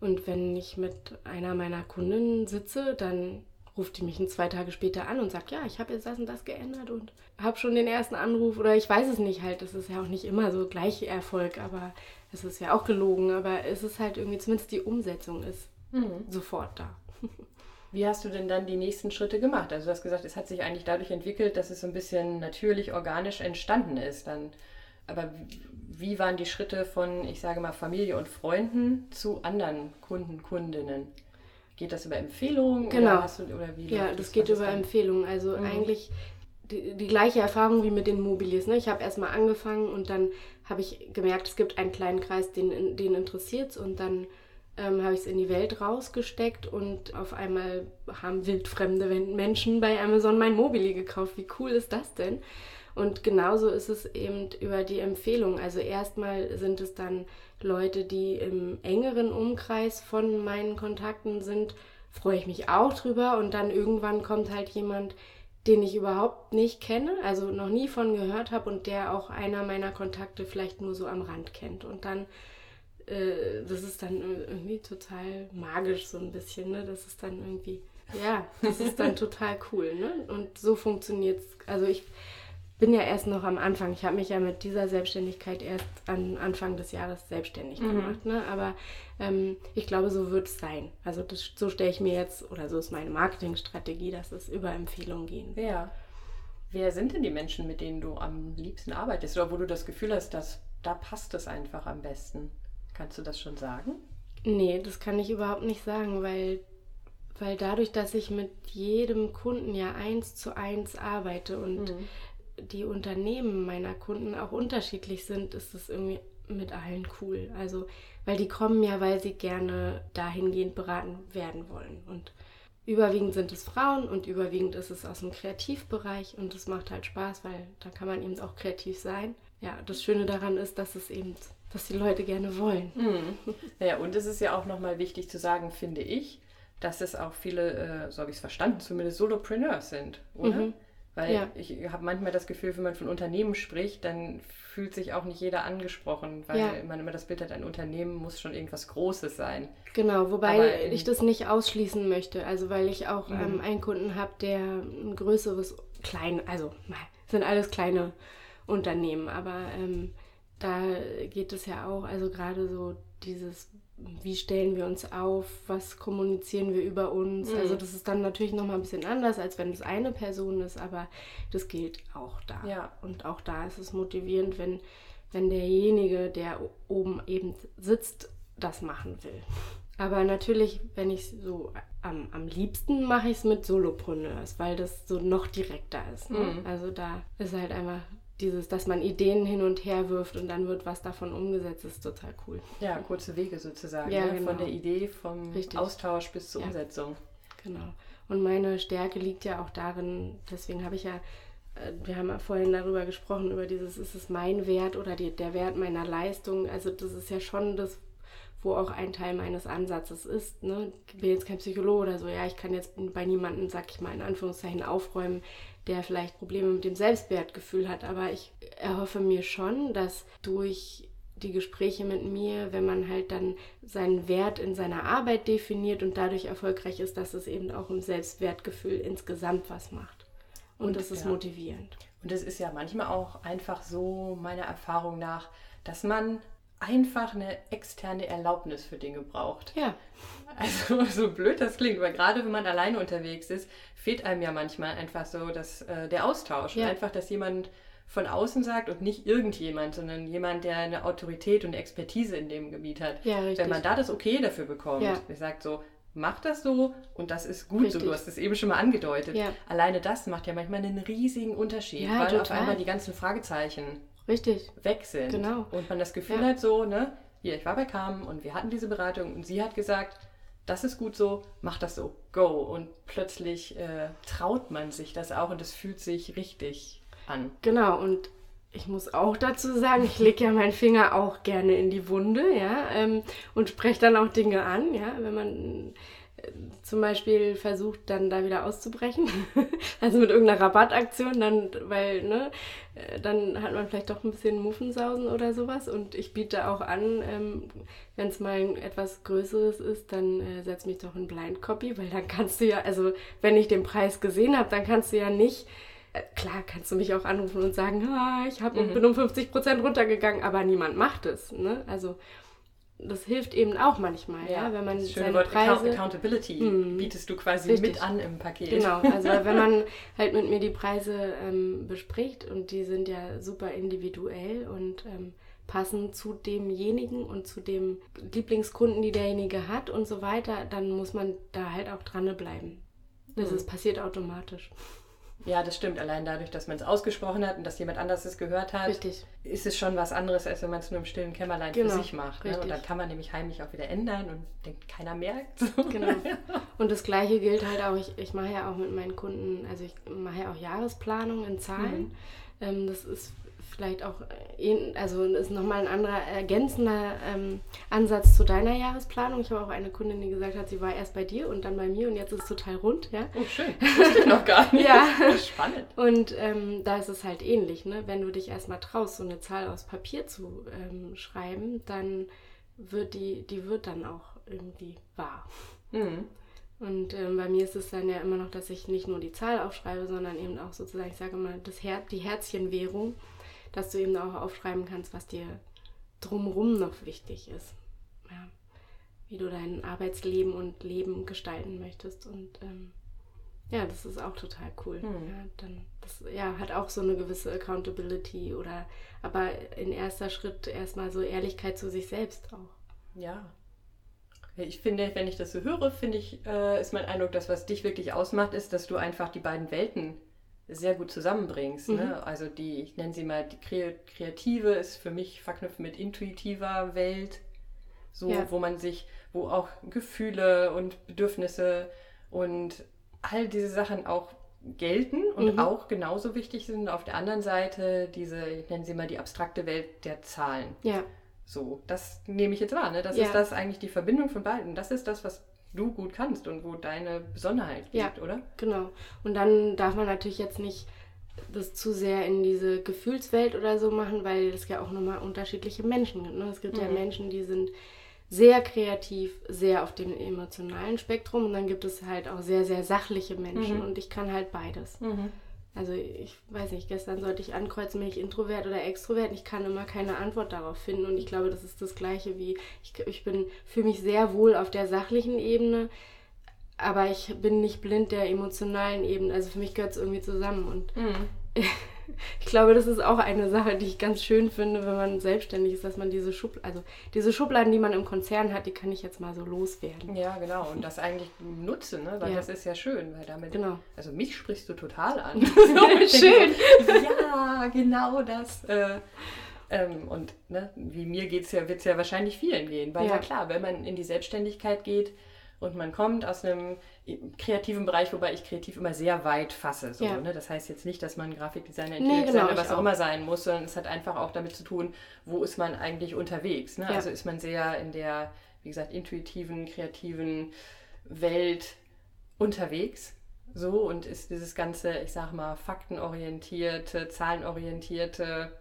Und wenn ich mit einer meiner Kundinnen sitze, dann ruft die mich zwei Tage später an und sagt, ja, ich habe jetzt das und das geändert und habe schon den ersten Anruf oder ich weiß es nicht halt. Das ist ja auch nicht immer so gleich Erfolg, aber es ist ja auch gelogen, aber es ist halt irgendwie, zumindest die Umsetzung ist mhm. sofort da. Wie hast du denn dann die nächsten Schritte gemacht? Also du hast gesagt, es hat sich eigentlich dadurch entwickelt, dass es so ein bisschen natürlich, organisch entstanden ist. Dann, aber wie waren die Schritte von, ich sage mal, Familie und Freunden zu anderen Kunden, Kundinnen? Geht das über Empfehlungen? Genau. Du, ja, das, das geht über Empfehlungen. Also mhm. eigentlich die, die, gleiche Erfahrung wie mit den Mobilis. Ne? Ich habe erstmal angefangen und dann habe ich gemerkt, es gibt einen kleinen Kreis, den, den interessiert es und dann ähm, habe ich es in die Welt rausgesteckt und auf einmal haben wildfremde Menschen bei Amazon mein Mobili gekauft. Wie cool ist das denn? Und genauso ist es eben über die Empfehlung. Also erstmal sind es dann Leute, die im engeren Umkreis von meinen Kontakten sind, freue ich mich auch drüber. Und dann irgendwann kommt halt jemand, den ich überhaupt nicht kenne, also noch nie von gehört habe und der auch einer meiner Kontakte vielleicht nur so am Rand kennt. Und dann, äh, das ist dann irgendwie total magisch so ein bisschen, ne? Das ist dann irgendwie, ja, das ist dann total cool, ne? Und so funktioniert es. Also ich bin ja erst noch am Anfang. Ich habe mich ja mit dieser Selbstständigkeit erst an Anfang des Jahres selbstständig mhm. gemacht. Ne? Aber ähm, ich glaube, so wird es sein. Also das, so stelle ich mir jetzt, oder so ist meine Marketingstrategie, dass es über Empfehlungen gehen. Ja. Wer sind denn die Menschen, mit denen du am liebsten arbeitest? Oder wo du das Gefühl hast, dass da passt es einfach am besten? Kannst du das schon sagen? Nee, das kann ich überhaupt nicht sagen, weil weil dadurch, dass ich mit jedem Kunden ja eins zu eins arbeite und mhm die Unternehmen meiner Kunden auch unterschiedlich sind, ist es irgendwie mit allen cool. Also, weil die kommen ja, weil sie gerne dahingehend beraten werden wollen. Und überwiegend sind es Frauen und überwiegend ist es aus dem Kreativbereich und es macht halt Spaß, weil da kann man eben auch kreativ sein. Ja, das Schöne daran ist, dass es eben, dass die Leute gerne wollen. Mhm. Ja, und es ist ja auch nochmal wichtig zu sagen, finde ich, dass es auch viele, äh, so habe ich es verstanden, zumindest Solopreneurs sind, oder? Mhm. Weil ja. ich habe manchmal das Gefühl, wenn man von Unternehmen spricht, dann fühlt sich auch nicht jeder angesprochen, weil ja. man immer das Bild hat, ein Unternehmen muss schon irgendwas Großes sein. Genau, wobei ich das nicht ausschließen möchte. Also weil ich auch mhm. ähm, einen Kunden habe, der ein größeres, klein, also sind alles kleine Unternehmen, aber ähm, da geht es ja auch, also gerade so dieses wie stellen wir uns auf, was kommunizieren wir über uns. Mhm. Also das ist dann natürlich nochmal ein bisschen anders, als wenn es eine Person ist, aber das gilt auch da. Ja. Und auch da ist es motivierend, wenn, wenn derjenige, der oben eben sitzt, das machen will. Aber natürlich, wenn ich so am, am liebsten mache ich es mit Solopreneurs, weil das so noch direkter ist. Ne? Mhm. Also da ist halt einfach dieses, dass man Ideen hin und her wirft und dann wird was davon umgesetzt, ist total cool. Ja, kurze Wege sozusagen. Ja, ne? genau. Von der Idee, vom Richtig. Austausch bis zur ja. Umsetzung. Genau. Und meine Stärke liegt ja auch darin, deswegen habe ich ja, äh, wir haben ja vorhin darüber gesprochen, über dieses, ist es mein Wert oder die, der Wert meiner Leistung. Also das ist ja schon das, wo auch ein Teil meines Ansatzes ist. Ne? Ich bin jetzt kein Psychologe oder so, ja, ich kann jetzt bei niemandem, sag ich mal, in Anführungszeichen aufräumen, der vielleicht Probleme mit dem Selbstwertgefühl hat. Aber ich erhoffe mir schon, dass durch die Gespräche mit mir, wenn man halt dann seinen Wert in seiner Arbeit definiert und dadurch erfolgreich ist, dass es eben auch im Selbstwertgefühl insgesamt was macht. Und, und das ist ja. motivierend. Und es ist ja manchmal auch einfach so, meiner Erfahrung nach, dass man einfach eine externe Erlaubnis für Dinge braucht. Ja. Also so blöd das klingt, weil gerade wenn man alleine unterwegs ist, fehlt einem ja manchmal einfach so das, äh, der Austausch. Ja. Einfach, dass jemand von außen sagt und nicht irgendjemand, sondern jemand, der eine Autorität und Expertise in dem Gebiet hat. Ja, richtig. Wenn man da das Okay dafür bekommt, ja. der sagt so, mach das so und das ist gut richtig. so. Du hast es eben schon mal angedeutet. Ja. Alleine das macht ja manchmal einen riesigen Unterschied, ja, weil total. auf einmal die ganzen Fragezeichen Richtig. weg sind. Genau. Und man das Gefühl ja. hat so, ne, hier, ich war bei Carmen und wir hatten diese Beratung und sie hat gesagt, das ist gut so, mach das so, go. Und plötzlich äh, traut man sich das auch und es fühlt sich richtig an. Genau, und ich muss auch dazu sagen, ich lege ja meinen Finger auch gerne in die Wunde, ja, ähm, und spreche dann auch Dinge an, ja, wenn man zum Beispiel versucht, dann da wieder auszubrechen. also mit irgendeiner Rabattaktion, dann, weil, ne, äh, dann hat man vielleicht doch ein bisschen Muffensausen oder sowas. Und ich biete auch an, ähm, wenn es mal ein etwas Größeres ist, dann äh, setz mich doch in Blind Copy, weil dann kannst du ja, also wenn ich den Preis gesehen habe, dann kannst du ja nicht äh, klar kannst du mich auch anrufen und sagen, ah, ich hab, mhm. bin um 50 Prozent runtergegangen, aber niemand macht es. Ne? Also das hilft eben auch manchmal, ja, ja wenn man das seine Wort Preise... Accountability mm, bietest du quasi richtig. mit an im Paket. Genau, also wenn man halt mit mir die Preise ähm, bespricht und die sind ja super individuell und ähm, passen zu demjenigen und zu dem Lieblingskunden, die derjenige hat und so weiter, dann muss man da halt auch dranbleiben. Das mm. ist passiert automatisch. Ja, das stimmt. Allein dadurch, dass man es ausgesprochen hat und dass jemand anders es gehört hat, richtig. ist es schon was anderes, als wenn man es nur im stillen Kämmerlein genau, für sich macht. Ne? Und dann kann man nämlich heimlich auch wieder ändern und denkt, keiner merkt. Genau. Und das Gleiche gilt halt auch, ich, ich mache ja auch mit meinen Kunden, also ich mache ja auch Jahresplanung in Zahlen. Mhm. Ähm, das ist vielleicht auch, äh, also ist nochmal ein anderer ergänzender ähm, Ansatz zu deiner Jahresplanung. Ich habe auch eine Kundin, die gesagt hat, sie war erst bei dir und dann bei mir und jetzt ist es total rund. Ja? Oh, schön. Das wusste ich noch gar nicht. ja. Spannend. Und ähm, da ist es halt ähnlich. Ne? Wenn du dich erstmal traust, so eine Zahl aus Papier zu ähm, schreiben, dann wird die, die wird dann auch irgendwie wahr. Mhm. Und ähm, bei mir ist es dann ja immer noch, dass ich nicht nur die Zahl aufschreibe, sondern eben auch sozusagen, ich sage mal, das Her die Herzchenwährung dass du eben auch aufschreiben kannst, was dir drumherum noch wichtig ist. Ja. Wie du dein Arbeitsleben und Leben gestalten möchtest. Und ähm, ja, das ist auch total cool. Hm. Ja, dann, das ja, hat auch so eine gewisse Accountability oder aber in erster Schritt erstmal so Ehrlichkeit zu sich selbst auch. Ja. Ich finde, wenn ich das so höre, finde ich, äh, ist mein Eindruck, dass was dich wirklich ausmacht, ist, dass du einfach die beiden Welten sehr gut zusammenbringst. Ne? Mhm. Ne? Also die, ich nenne sie mal, die Kreative ist für mich verknüpft mit intuitiver Welt, so ja. wo man sich, wo auch Gefühle und Bedürfnisse und all diese Sachen auch gelten und mhm. auch genauso wichtig sind. Auf der anderen Seite diese, ich nenne sie mal die abstrakte Welt der Zahlen. Ja. So, das nehme ich jetzt wahr. Ne? Das ja. ist das eigentlich die Verbindung von beiden. Das ist das, was du gut kannst und wo deine Besonderheit liegt, ja, oder? Genau. Und dann darf man natürlich jetzt nicht das zu sehr in diese Gefühlswelt oder so machen, weil es ja auch nochmal unterschiedliche Menschen gibt. Ne? Es gibt mhm. ja Menschen, die sind sehr kreativ, sehr auf dem emotionalen Spektrum und dann gibt es halt auch sehr, sehr sachliche Menschen mhm. und ich kann halt beides. Mhm. Also ich weiß nicht, gestern sollte ich ankreuzen, bin ich introvert oder extrovert. Ich kann immer keine Antwort darauf finden und ich glaube, das ist das gleiche wie ich, ich bin fühle mich sehr wohl auf der sachlichen Ebene, aber ich bin nicht blind der emotionalen Ebene. Also für mich gehört es irgendwie zusammen und mhm. ich glaube, das ist auch eine Sache, die ich ganz schön finde, wenn man selbstständig ist, dass man diese Schubladen, also diese Schubladen, die man im Konzern hat, die kann ich jetzt mal so loswerden. Ja, genau. Und das eigentlich nutze, ne? weil ja. das ist ja schön, weil damit, genau. also mich sprichst du total an. so schön. ja, genau das. Äh, ähm, und ne, wie mir geht's ja, wird es ja wahrscheinlich vielen gehen, weil ja. ja klar, wenn man in die Selbstständigkeit geht, und man kommt aus einem kreativen Bereich, wobei ich kreativ immer sehr weit fasse. So, ja. ne? Das heißt jetzt nicht, dass man Grafikdesigner, nee, genau, was auch immer sein muss, sondern es hat einfach auch damit zu tun, wo ist man eigentlich unterwegs. Ne? Ja. Also ist man sehr in der, wie gesagt, intuitiven, kreativen Welt unterwegs. So und ist dieses ganze, ich sag mal, faktenorientierte, zahlenorientierte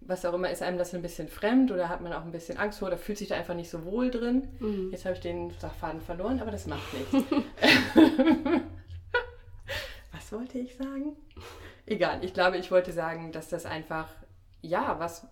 was auch immer, ist einem das ein bisschen fremd oder hat man auch ein bisschen Angst vor oder fühlt sich da einfach nicht so wohl drin. Mhm. Jetzt habe ich den Sachfaden verloren, aber das macht nichts. was wollte ich sagen? Egal, ich glaube, ich wollte sagen, dass das einfach, ja, was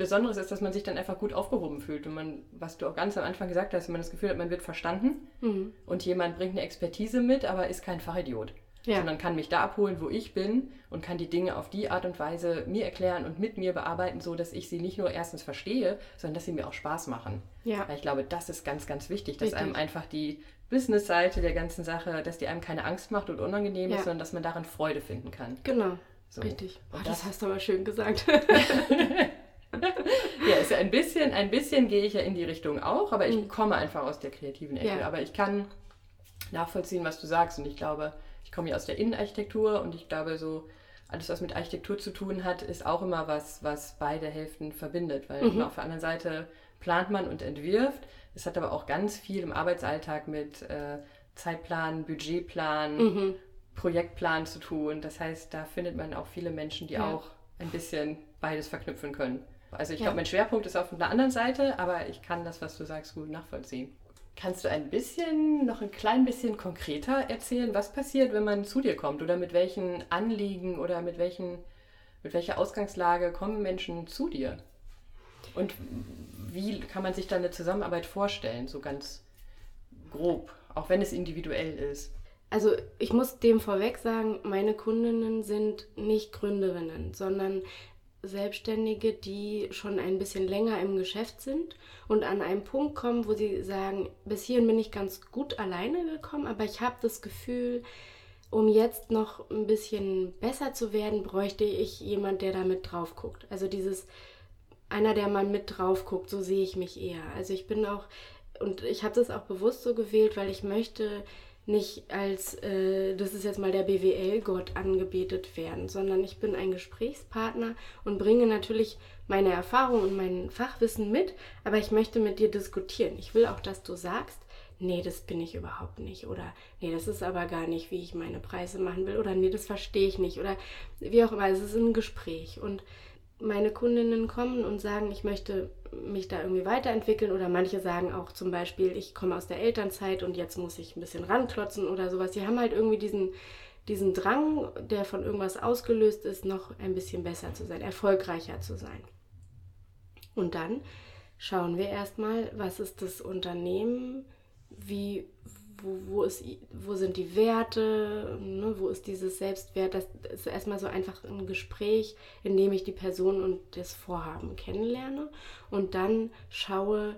Besonderes ist, dass man sich dann einfach gut aufgehoben fühlt. Und man, was du auch ganz am Anfang gesagt hast, wenn man das Gefühl hat, man wird verstanden mhm. und jemand bringt eine Expertise mit, aber ist kein Fachidiot. Ja. Sondern kann mich da abholen, wo ich bin und kann die Dinge auf die Art und Weise mir erklären und mit mir bearbeiten, so dass ich sie nicht nur erstens verstehe, sondern dass sie mir auch Spaß machen. Ja. Weil ich glaube, das ist ganz, ganz wichtig, dass Richtig. einem einfach die Business-Seite der ganzen Sache, dass die einem keine Angst macht und unangenehm ja. ist, sondern dass man daran Freude finden kann. Genau. So. Richtig. Oh, das, das hast du aber schön gesagt. ja, ist ja ein bisschen, ein bisschen gehe ich ja in die Richtung auch, aber ich mhm. komme einfach aus der kreativen Ecke. Ja. Aber ich kann nachvollziehen, was du sagst. Und ich glaube, ich komme ja aus der Innenarchitektur und ich glaube, so alles, was mit Architektur zu tun hat, ist auch immer was, was beide Hälften verbindet. Weil mhm. auf der anderen Seite plant man und entwirft. Es hat aber auch ganz viel im Arbeitsalltag mit äh, Zeitplan, Budgetplan, mhm. Projektplan zu tun. Das heißt, da findet man auch viele Menschen, die ja. auch ein bisschen beides verknüpfen können. Also ich ja. glaube, mein Schwerpunkt ist auf einer anderen Seite, aber ich kann das, was du sagst, gut nachvollziehen. Kannst du ein bisschen, noch ein klein bisschen konkreter erzählen, was passiert, wenn man zu dir kommt oder mit welchen Anliegen oder mit, welchen, mit welcher Ausgangslage kommen Menschen zu dir? Und wie kann man sich da eine Zusammenarbeit vorstellen, so ganz grob, auch wenn es individuell ist? Also ich muss dem vorweg sagen, meine Kundinnen sind nicht Gründerinnen, sondern Selbstständige, die schon ein bisschen länger im Geschäft sind und an einen Punkt kommen, wo sie sagen, bis hierhin bin ich ganz gut alleine gekommen, aber ich habe das Gefühl, um jetzt noch ein bisschen besser zu werden, bräuchte ich jemand, der da mit drauf guckt. Also dieses einer, der mal mit drauf guckt, so sehe ich mich eher. Also ich bin auch und ich habe das auch bewusst so gewählt, weil ich möchte nicht als, äh, das ist jetzt mal der BWL-Gott angebetet werden, sondern ich bin ein Gesprächspartner und bringe natürlich meine Erfahrung und mein Fachwissen mit, aber ich möchte mit dir diskutieren. Ich will auch, dass du sagst, nee, das bin ich überhaupt nicht oder nee, das ist aber gar nicht, wie ich meine Preise machen will oder nee, das verstehe ich nicht oder wie auch immer. Es ist ein Gespräch und meine Kundinnen kommen und sagen, ich möchte mich da irgendwie weiterentwickeln oder manche sagen auch zum Beispiel, ich komme aus der Elternzeit und jetzt muss ich ein bisschen ranklotzen oder sowas. Die haben halt irgendwie diesen, diesen Drang, der von irgendwas ausgelöst ist, noch ein bisschen besser zu sein, erfolgreicher zu sein. Und dann schauen wir erstmal, was ist das Unternehmen, wie, wo, wo, ist, wo sind die Werte, ne, wo ist dieses Selbstwert. Das ist erstmal so einfach ein Gespräch, in dem ich die Person und das Vorhaben kennenlerne und dann schaue,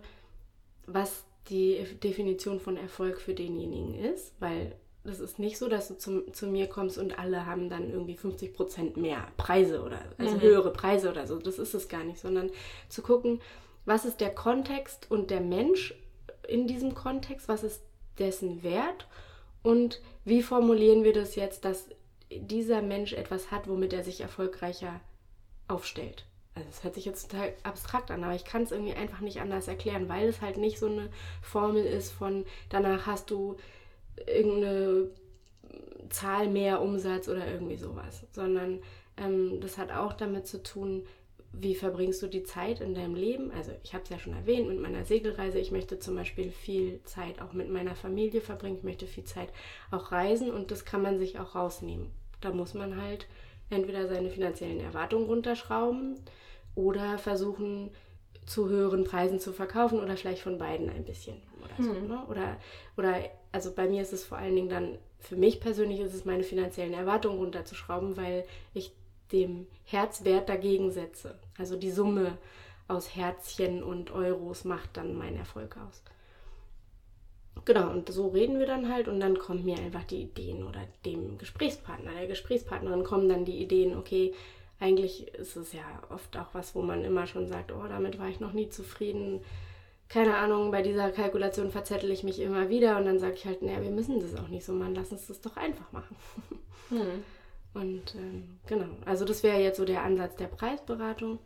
was die Definition von Erfolg für denjenigen ist, weil das ist nicht so, dass du zum, zu mir kommst und alle haben dann irgendwie 50 Prozent mehr Preise oder also mhm. höhere Preise oder so. Das ist es gar nicht, sondern zu gucken, was ist der Kontext und der Mensch in diesem Kontext, was ist dessen Wert und wie formulieren wir das jetzt, dass dieser Mensch etwas hat, womit er sich erfolgreicher aufstellt. Also es hört sich jetzt total abstrakt an, aber ich kann es irgendwie einfach nicht anders erklären, weil es halt nicht so eine Formel ist von danach hast du irgendeine Zahl mehr Umsatz oder irgendwie sowas, sondern ähm, das hat auch damit zu tun, wie verbringst du die Zeit in deinem Leben? Also ich habe es ja schon erwähnt mit meiner Segelreise. Ich möchte zum Beispiel viel Zeit auch mit meiner Familie verbringen. Ich möchte viel Zeit auch reisen und das kann man sich auch rausnehmen. Da muss man halt entweder seine finanziellen Erwartungen runterschrauben oder versuchen zu höheren Preisen zu verkaufen oder vielleicht von beiden ein bisschen oder so. Hm. Ne? Oder, oder also bei mir ist es vor allen Dingen dann, für mich persönlich ist es meine finanziellen Erwartungen runterzuschrauben, weil ich dem Herzwert dagegen setze. Also die Summe aus Herzchen und Euros macht dann meinen Erfolg aus. Genau, und so reden wir dann halt und dann kommen mir einfach die Ideen oder dem Gesprächspartner, der Gesprächspartnerin kommen dann die Ideen, okay, eigentlich ist es ja oft auch was, wo man immer schon sagt, oh, damit war ich noch nie zufrieden. Keine Ahnung, bei dieser Kalkulation verzettel ich mich immer wieder und dann sage ich halt, naja, wir müssen das auch nicht so machen, lass uns das doch einfach machen. Hm. Und ähm, genau, also das wäre jetzt so der Ansatz der Preisberatung.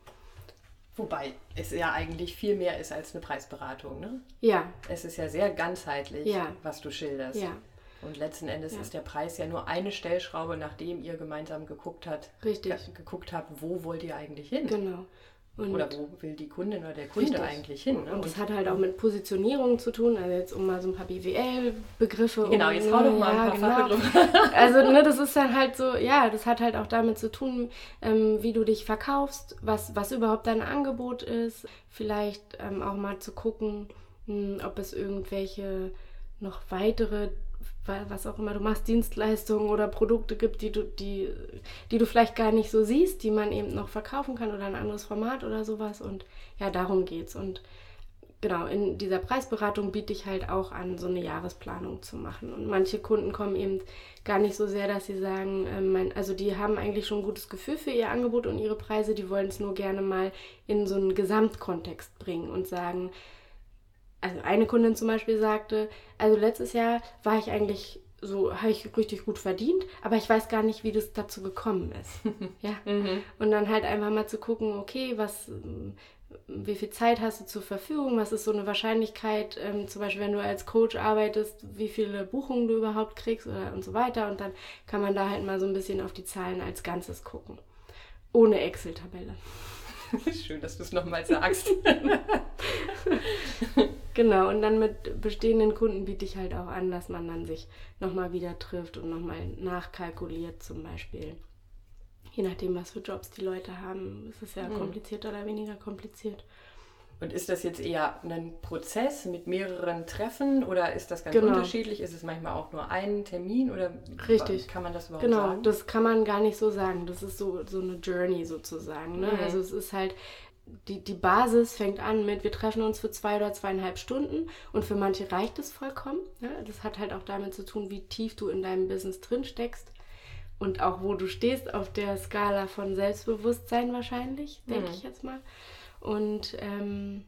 Wobei es ja eigentlich viel mehr ist als eine Preisberatung, ne? Ja. Es ist ja sehr ganzheitlich, ja. was du schilderst. Ja. Und letzten Endes ja. ist der Preis ja nur eine Stellschraube, nachdem ihr gemeinsam geguckt habt, Richtig. geguckt habt, wo wollt ihr eigentlich hin? Genau. Und oder wo will die Kundin oder der Kunde richtig. eigentlich hin? Ne? Und das hat halt auch mit Positionierung zu tun, also jetzt um mal so ein paar BWL-Begriffe. Genau, jetzt hau doch mal ja, ein paar genau. Also ne, das ist dann halt so, ja, das hat halt auch damit zu tun, ähm, wie du dich verkaufst, was, was überhaupt dein Angebot ist. Vielleicht ähm, auch mal zu gucken, mh, hm, ob es irgendwelche noch weitere was auch immer du machst, Dienstleistungen oder Produkte gibt, die du, die, die du vielleicht gar nicht so siehst, die man eben noch verkaufen kann oder ein anderes Format oder sowas. Und ja, darum geht's. Und genau, in dieser Preisberatung biete ich halt auch an, so eine Jahresplanung zu machen. Und manche Kunden kommen eben gar nicht so sehr, dass sie sagen, äh, mein, also die haben eigentlich schon ein gutes Gefühl für ihr Angebot und ihre Preise, die wollen es nur gerne mal in so einen Gesamtkontext bringen und sagen, also eine Kundin zum Beispiel sagte, also letztes Jahr war ich eigentlich so, habe ich richtig gut verdient, aber ich weiß gar nicht, wie das dazu gekommen ist. ja. Mhm. Und dann halt einfach mal zu gucken, okay, was, wie viel Zeit hast du zur Verfügung, was ist so eine Wahrscheinlichkeit, ähm, zum Beispiel wenn du als Coach arbeitest, wie viele Buchungen du überhaupt kriegst oder und so weiter. Und dann kann man da halt mal so ein bisschen auf die Zahlen als Ganzes gucken. Ohne Excel-Tabelle. Schön, dass du es nochmal sagst. genau, und dann mit bestehenden Kunden biete ich halt auch an, dass man dann sich nochmal wieder trifft und nochmal nachkalkuliert zum Beispiel. Je nachdem, was für Jobs die Leute haben, ist es ja mhm. kompliziert oder weniger kompliziert. Und ist das jetzt eher ein Prozess mit mehreren Treffen oder ist das ganz genau. unterschiedlich? Ist es manchmal auch nur ein Termin oder Richtig. kann man das überhaupt genau. sagen? Genau, das kann man gar nicht so sagen. Das ist so, so eine Journey sozusagen. Ne? Mhm. Also es ist halt, die, die Basis fängt an mit, wir treffen uns für zwei oder zweieinhalb Stunden und für manche reicht es vollkommen. Ne? Das hat halt auch damit zu tun, wie tief du in deinem Business drin steckst und auch wo du stehst auf der Skala von Selbstbewusstsein wahrscheinlich, denke mhm. ich jetzt mal. Und ähm,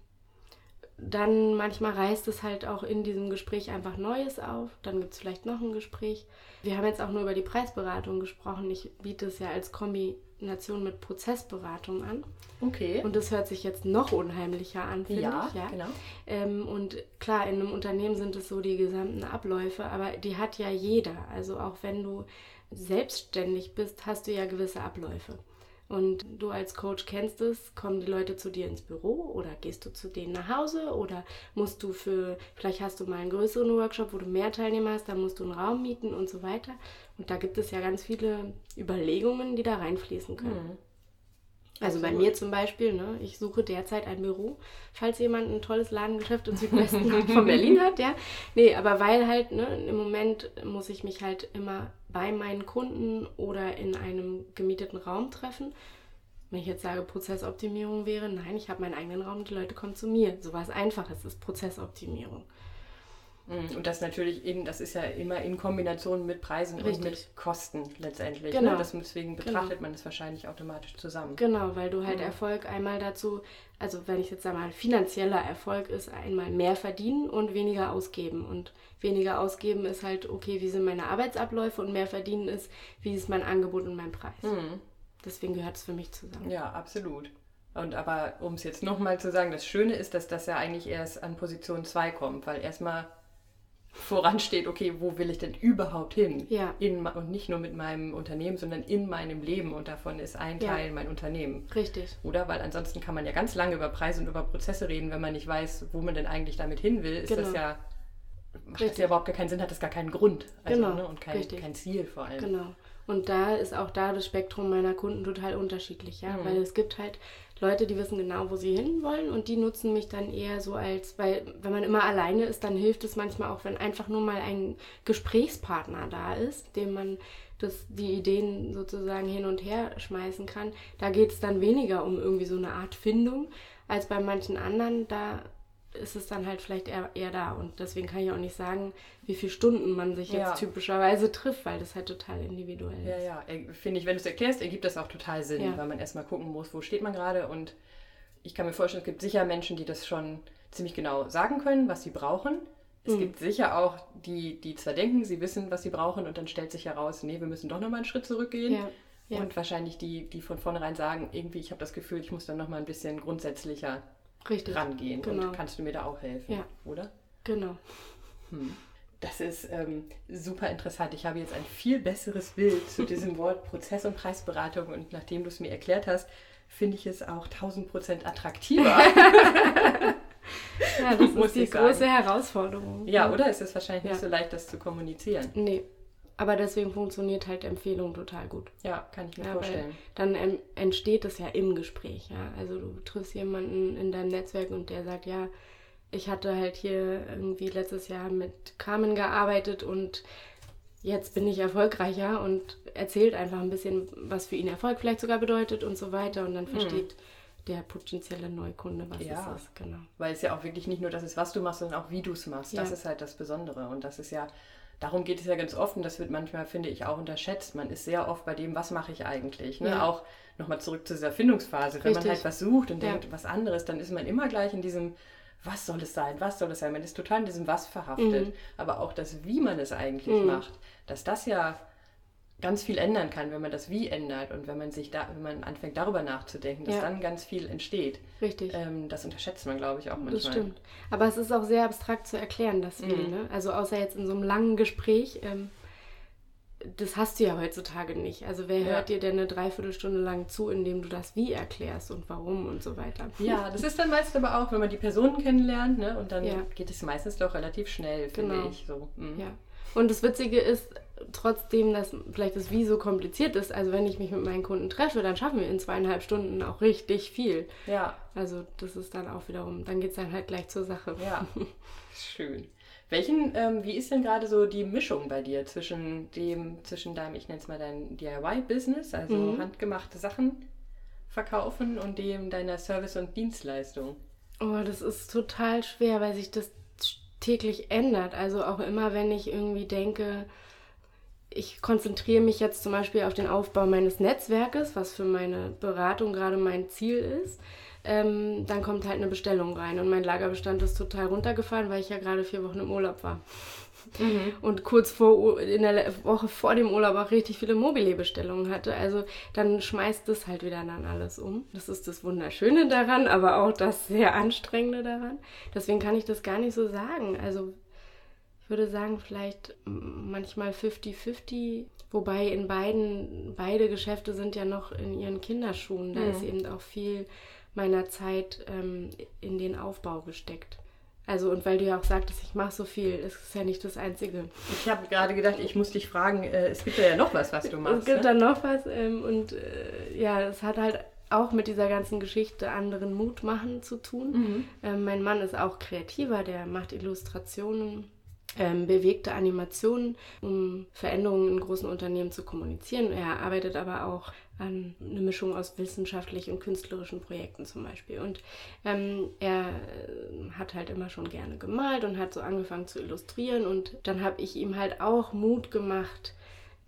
dann manchmal reißt es halt auch in diesem Gespräch einfach Neues auf. Dann gibt es vielleicht noch ein Gespräch. Wir haben jetzt auch nur über die Preisberatung gesprochen. Ich biete es ja als Kombination mit Prozessberatung an. Okay. Und das hört sich jetzt noch unheimlicher an, finde ja, ich. Ja, genau. Ähm, und klar, in einem Unternehmen sind es so die gesamten Abläufe, aber die hat ja jeder. Also auch wenn du selbstständig bist, hast du ja gewisse Abläufe. Und du als Coach kennst es, kommen die Leute zu dir ins Büro oder gehst du zu denen nach Hause oder musst du für, vielleicht hast du mal einen größeren Workshop, wo du mehr Teilnehmer hast, dann musst du einen Raum mieten und so weiter. Und da gibt es ja ganz viele Überlegungen, die da reinfließen können. Mhm. Also bei mir zum Beispiel, ne, ich suche derzeit ein Büro, falls jemand ein tolles Ladengeschäft im Südwesten von Berlin hat, ja. Nee, aber weil halt, ne, im Moment muss ich mich halt immer bei meinen Kunden oder in einem gemieteten Raum treffen. Wenn ich jetzt sage, Prozessoptimierung wäre, nein, ich habe meinen eigenen Raum, die Leute kommen zu mir. So was Einfaches ist Prozessoptimierung. Mhm. Und das natürlich in, das ist ja immer in Kombination mit Preisen Richtig. und mit Kosten letztendlich. Ne? Genau. Ne? Das, deswegen genau. betrachtet genau. man es wahrscheinlich automatisch zusammen. Genau, weil du halt mhm. Erfolg einmal dazu, also wenn ich jetzt sage mal, finanzieller Erfolg ist einmal mehr verdienen und weniger ausgeben. Und weniger ausgeben ist halt, okay, wie sind meine Arbeitsabläufe und mehr verdienen ist, wie ist mein Angebot und mein Preis. Mhm. Deswegen gehört es für mich zusammen. Ja, absolut. Und aber um es jetzt nochmal zu sagen, das Schöne ist, dass das ja eigentlich erst an Position 2 kommt, weil erstmal voransteht, okay, wo will ich denn überhaupt hin? Ja. In, und nicht nur mit meinem Unternehmen, sondern in meinem Leben und davon ist ein ja. Teil mein Unternehmen. Richtig. Oder? Weil ansonsten kann man ja ganz lange über Preise und über Prozesse reden, wenn man nicht weiß, wo man denn eigentlich damit hin will, ist genau. das ja, macht Richtig. das ja überhaupt gar keinen Sinn, hat das gar keinen Grund. Also, genau. Ne? Und kein, kein Ziel vor allem. Genau. Und da ist auch da das Spektrum meiner Kunden total unterschiedlich, ja, mhm. weil es gibt halt Leute, die wissen genau, wo sie hinwollen und die nutzen mich dann eher so als, weil wenn man immer alleine ist, dann hilft es manchmal auch, wenn einfach nur mal ein Gesprächspartner da ist, dem man das, die Ideen sozusagen hin und her schmeißen kann. Da geht es dann weniger um irgendwie so eine Art Findung, als bei manchen anderen. Da ist es dann halt vielleicht eher, eher da. Und deswegen kann ich auch nicht sagen, wie viele Stunden man sich jetzt ja. typischerweise trifft, weil das halt total individuell ist. Ja, ja, finde ich, wenn du es erklärst, ergibt das auch total Sinn, ja. weil man erstmal gucken muss, wo steht man gerade. Und ich kann mir vorstellen, es gibt sicher Menschen, die das schon ziemlich genau sagen können, was sie brauchen. Es mhm. gibt sicher auch die, die zwar denken, sie wissen, was sie brauchen, und dann stellt sich heraus, nee, wir müssen doch nochmal einen Schritt zurückgehen. Ja. Ja. Und wahrscheinlich die, die von vornherein sagen, irgendwie, ich habe das Gefühl, ich muss dann nochmal ein bisschen grundsätzlicher Richtig. rangehen. Genau. Und kannst du mir da auch helfen, ja. oder? Genau. Hm. Das ist ähm, super interessant. Ich habe jetzt ein viel besseres Bild zu diesem Wort Prozess- und Preisberatung und nachdem du es mir erklärt hast, finde ich es auch 1000 Prozent attraktiver. ja, das ist die große Herausforderung. Ja, oder? Es ist wahrscheinlich ja. nicht so leicht, das zu kommunizieren. Nee. Aber deswegen funktioniert halt Empfehlung total gut. Ja, kann ich mir ja, vorstellen. Dann entsteht es ja im Gespräch, ja. Also du triffst jemanden in deinem Netzwerk und der sagt, ja, ich hatte halt hier irgendwie letztes Jahr mit Carmen gearbeitet und jetzt bin ich erfolgreicher und erzählt einfach ein bisschen, was für ihn Erfolg vielleicht sogar bedeutet und so weiter. Und dann hm. versteht mhm. der potenzielle Neukunde, was ja. ist das, genau. Weil es ja auch wirklich nicht nur das ist, was du machst, sondern auch wie du es machst. Ja. Das ist halt das Besondere. Und das ist ja, darum geht es ja ganz oft und das wird manchmal, finde ich, auch unterschätzt. Man ist sehr oft bei dem, was mache ich eigentlich. Ne? Ja. Auch nochmal zurück zu dieser Findungsphase. Wenn Richtig. man halt was sucht und denkt, was anderes, dann ist man immer gleich in diesem was soll es sein, was soll es sein. Man ist total in diesem Was verhaftet. Mhm. Aber auch das, wie man es eigentlich mhm. macht, dass das ja ganz viel ändern kann, wenn man das Wie ändert und wenn man sich da, wenn man anfängt darüber nachzudenken, dass ja. dann ganz viel entsteht. Richtig. Ähm, das unterschätzt man, glaube ich, auch manchmal. Das stimmt. Aber es ist auch sehr abstrakt zu erklären, das Wie. Mhm. Ne? Also außer jetzt in so einem langen Gespräch. Ähm, das hast du ja heutzutage nicht. Also wer ja. hört dir denn eine Dreiviertelstunde lang zu, indem du das wie erklärst und warum und so weiter. Ja, das ist dann meist aber auch, wenn man die Personen kennenlernt, ne? Und dann ja. geht es meistens doch relativ schnell, finde genau. ich. So. Mhm. Ja. Und das Witzige ist, trotzdem, dass vielleicht das Wie so kompliziert ist, also wenn ich mich mit meinen Kunden treffe, dann schaffen wir in zweieinhalb Stunden auch richtig viel. Ja. Also das ist dann auch wiederum, dann geht es dann halt gleich zur Sache. Ja. Schön. Welchen, ähm, wie ist denn gerade so die Mischung bei dir zwischen dem, zwischen deinem, ich nenne es mal dein DIY-Business, also mhm. handgemachte Sachen verkaufen und dem deiner Service- und Dienstleistung? Oh, das ist total schwer, weil sich das täglich ändert. Also auch immer, wenn ich irgendwie denke, ich konzentriere mich jetzt zum Beispiel auf den Aufbau meines Netzwerkes, was für meine Beratung gerade mein Ziel ist ähm, dann kommt halt eine Bestellung rein. Und mein Lagerbestand ist total runtergefahren, weil ich ja gerade vier Wochen im Urlaub war. Mhm. Und kurz vor, in der Woche vor dem Urlaub auch richtig viele Mobile-Bestellungen hatte. Also dann schmeißt das halt wieder dann alles um. Das ist das Wunderschöne daran, aber auch das sehr Anstrengende daran. Deswegen kann ich das gar nicht so sagen. Also würde sagen, vielleicht manchmal 50-50. Wobei in beiden, beide Geschäfte sind ja noch in ihren Kinderschuhen. Da mhm. ist eben auch viel meiner Zeit ähm, in den Aufbau gesteckt. Also und weil du ja auch sagtest, ich mache so viel, es ist ja nicht das Einzige. Ich habe gerade gedacht, ich muss dich fragen, äh, es gibt ja noch was, was du machst. Es gibt ne? dann noch was ähm, und äh, ja, es hat halt auch mit dieser ganzen Geschichte anderen Mut machen zu tun. Mhm. Ähm, mein Mann ist auch kreativer, der macht Illustrationen ähm, bewegte Animationen, um Veränderungen in großen Unternehmen zu kommunizieren. Er arbeitet aber auch an eine Mischung aus wissenschaftlichen und künstlerischen Projekten zum Beispiel. Und ähm, er äh, hat halt immer schon gerne gemalt und hat so angefangen zu illustrieren. Und dann habe ich ihm halt auch Mut gemacht,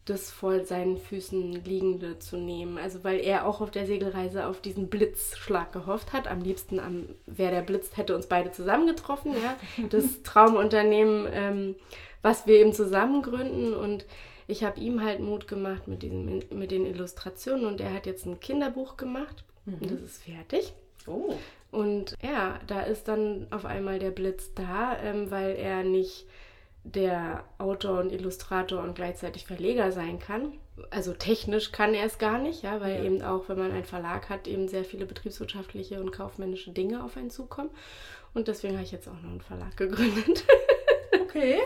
das vor seinen Füßen liegende zu nehmen. Also weil er auch auf der Segelreise auf diesen Blitzschlag gehofft hat. Am liebsten am, wäre der Blitz, hätte uns beide zusammengetroffen, ja. Das Traumunternehmen, ähm, was wir eben zusammen gründen. Und ich habe ihm halt Mut gemacht mit, diesen, mit den Illustrationen und er hat jetzt ein Kinderbuch gemacht. Mhm. Und das ist fertig. Oh. Und ja, da ist dann auf einmal der Blitz da, ähm, weil er nicht der Autor und Illustrator und gleichzeitig Verleger sein kann. Also technisch kann er es gar nicht, ja, weil ja. eben auch, wenn man einen Verlag hat, eben sehr viele betriebswirtschaftliche und kaufmännische Dinge auf einen zukommen. Und deswegen habe ich jetzt auch noch einen Verlag gegründet. Okay.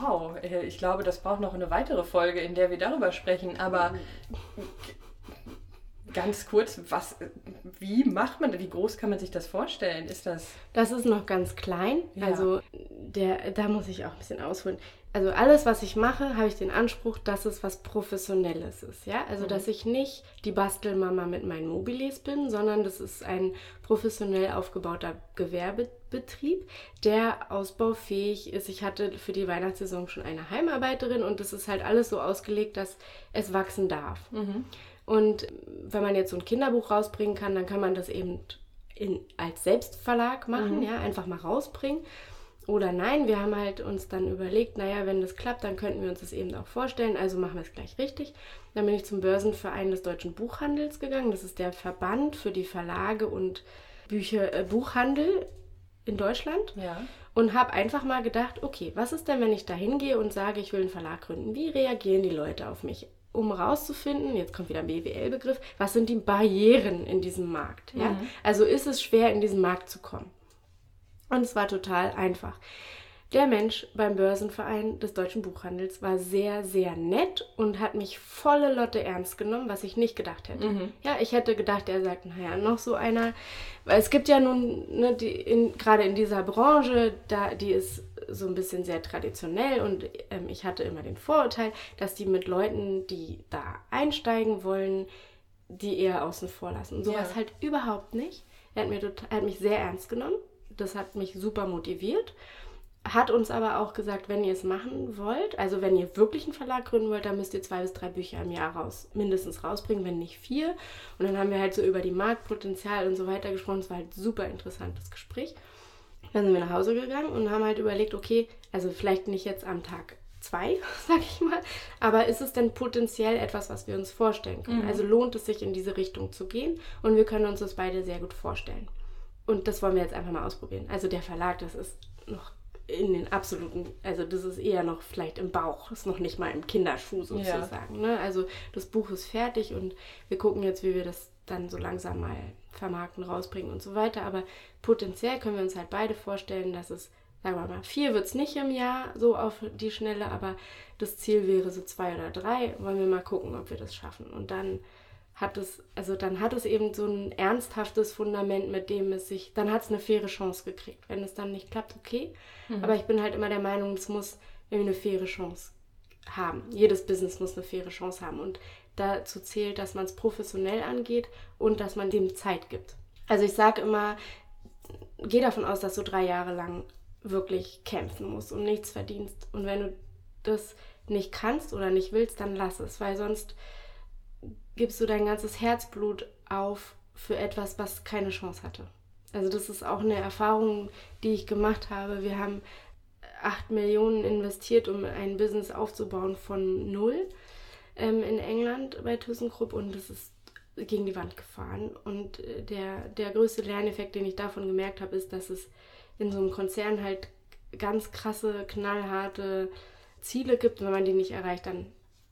Wow, äh, ich glaube, das braucht noch eine weitere Folge, in der wir darüber sprechen. Aber ganz kurz, was, wie macht man, wie groß kann man sich das vorstellen? Ist das? Das ist noch ganz klein. Ja. Also der, da muss ich auch ein bisschen ausholen. Also alles, was ich mache, habe ich den Anspruch, dass es was Professionelles ist. Ja, also mhm. dass ich nicht die Bastelmama mit meinen Mobiles bin, sondern das ist ein professionell aufgebauter Gewerbebetrieb, der ausbaufähig ist. Ich hatte für die Weihnachtssaison schon eine Heimarbeiterin und das ist halt alles so ausgelegt, dass es wachsen darf. Mhm. Und wenn man jetzt so ein Kinderbuch rausbringen kann, dann kann man das eben in, als Selbstverlag machen, mhm. ja, einfach mal rausbringen. Oder nein, wir haben halt uns dann überlegt, naja, wenn das klappt, dann könnten wir uns das eben auch vorstellen, also machen wir es gleich richtig. Dann bin ich zum Börsenverein des deutschen Buchhandels gegangen. Das ist der Verband für die Verlage und Bücher, äh, Buchhandel in Deutschland. Ja. Und habe einfach mal gedacht, okay, was ist denn, wenn ich da hingehe und sage, ich will einen Verlag gründen? Wie reagieren die Leute auf mich? Um rauszufinden, jetzt kommt wieder ein BWL-Begriff, was sind die Barrieren in diesem Markt? Ja? Mhm. Also ist es schwer, in diesen Markt zu kommen. Und es war total einfach. Der Mensch beim Börsenverein des deutschen Buchhandels war sehr, sehr nett und hat mich volle Lotte ernst genommen, was ich nicht gedacht hätte. Mhm. Ja, ich hätte gedacht, er sagt, naja, noch so einer. Weil es gibt ja nun, ne, in, gerade in dieser Branche, da, die ist so ein bisschen sehr traditionell und ähm, ich hatte immer den Vorurteil, dass die mit Leuten, die da einsteigen wollen, die eher außen vor lassen. Und sowas ja. halt überhaupt nicht. Er hat, mir total, er hat mich sehr ernst genommen. Das hat mich super motiviert hat uns aber auch gesagt, wenn ihr es machen wollt, also wenn ihr wirklich einen Verlag gründen wollt, dann müsst ihr zwei bis drei Bücher im Jahr raus, mindestens rausbringen, wenn nicht vier. Und dann haben wir halt so über die Marktpotenzial und so weiter gesprochen. Es war halt ein super interessantes Gespräch. Dann sind wir nach Hause gegangen und haben halt überlegt, okay, also vielleicht nicht jetzt am Tag zwei, sag ich mal, aber ist es denn potenziell etwas, was wir uns vorstellen können? Mhm. Also lohnt es sich in diese Richtung zu gehen und wir können uns das beide sehr gut vorstellen. Und das wollen wir jetzt einfach mal ausprobieren. Also der Verlag, das ist noch in den absoluten, also das ist eher noch vielleicht im Bauch, ist noch nicht mal im Kinderschuh sozusagen. Ja. Ne? Also das Buch ist fertig und wir gucken jetzt, wie wir das dann so langsam mal vermarkten, rausbringen und so weiter. Aber potenziell können wir uns halt beide vorstellen, dass es, sagen wir mal, vier wird es nicht im Jahr so auf die Schnelle, aber das Ziel wäre so zwei oder drei. Wollen wir mal gucken, ob wir das schaffen. Und dann hat es, also dann hat es eben so ein ernsthaftes Fundament, mit dem es sich, dann hat es eine faire Chance gekriegt. Wenn es dann nicht klappt, okay. Mhm. Aber ich bin halt immer der Meinung, es muss irgendwie eine faire Chance haben. Jedes Business muss eine faire Chance haben. Und dazu zählt, dass man es professionell angeht und dass man dem Zeit gibt. Also ich sage immer, geh davon aus, dass du drei Jahre lang wirklich kämpfen musst und nichts verdienst. Und wenn du das nicht kannst oder nicht willst, dann lass es, weil sonst gibst du dein ganzes Herzblut auf für etwas, was keine Chance hatte. Also das ist auch eine Erfahrung, die ich gemacht habe. Wir haben acht Millionen investiert, um ein Business aufzubauen von null ähm, in England bei ThyssenKrupp und das ist gegen die Wand gefahren. Und äh, der, der größte Lerneffekt, den ich davon gemerkt habe, ist, dass es in so einem Konzern halt ganz krasse, knallharte Ziele gibt. Und wenn man die nicht erreicht, dann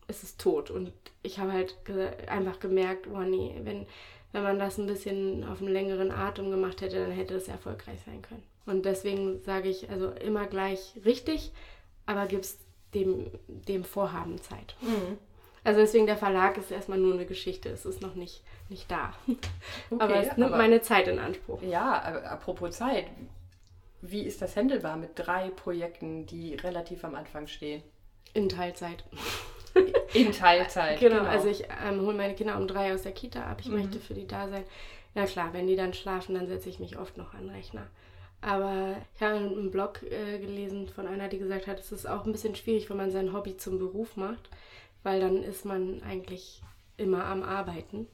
ist es tot. Und ich habe halt ge einfach gemerkt, oh nee, wenn, wenn man das ein bisschen auf einen längeren Atem gemacht hätte, dann hätte es erfolgreich sein können. Und deswegen sage ich also immer gleich richtig, aber gib's dem, dem Vorhaben Zeit. Mhm. Also deswegen der Verlag ist erstmal nur eine Geschichte, es ist noch nicht, nicht da. Okay, aber es nimmt aber, meine Zeit in Anspruch. Ja, apropos Zeit, wie ist das händelbar mit drei Projekten, die relativ am Anfang stehen? In Teilzeit. In Teilzeit. genau, genau, also ich ähm, hole meine Kinder um drei aus der Kita ab. Ich mhm. möchte für die da sein. Na klar, wenn die dann schlafen, dann setze ich mich oft noch an den Rechner. Aber ich habe einen Blog äh, gelesen von einer, die gesagt hat, es ist auch ein bisschen schwierig, wenn man sein Hobby zum Beruf macht, weil dann ist man eigentlich immer am Arbeiten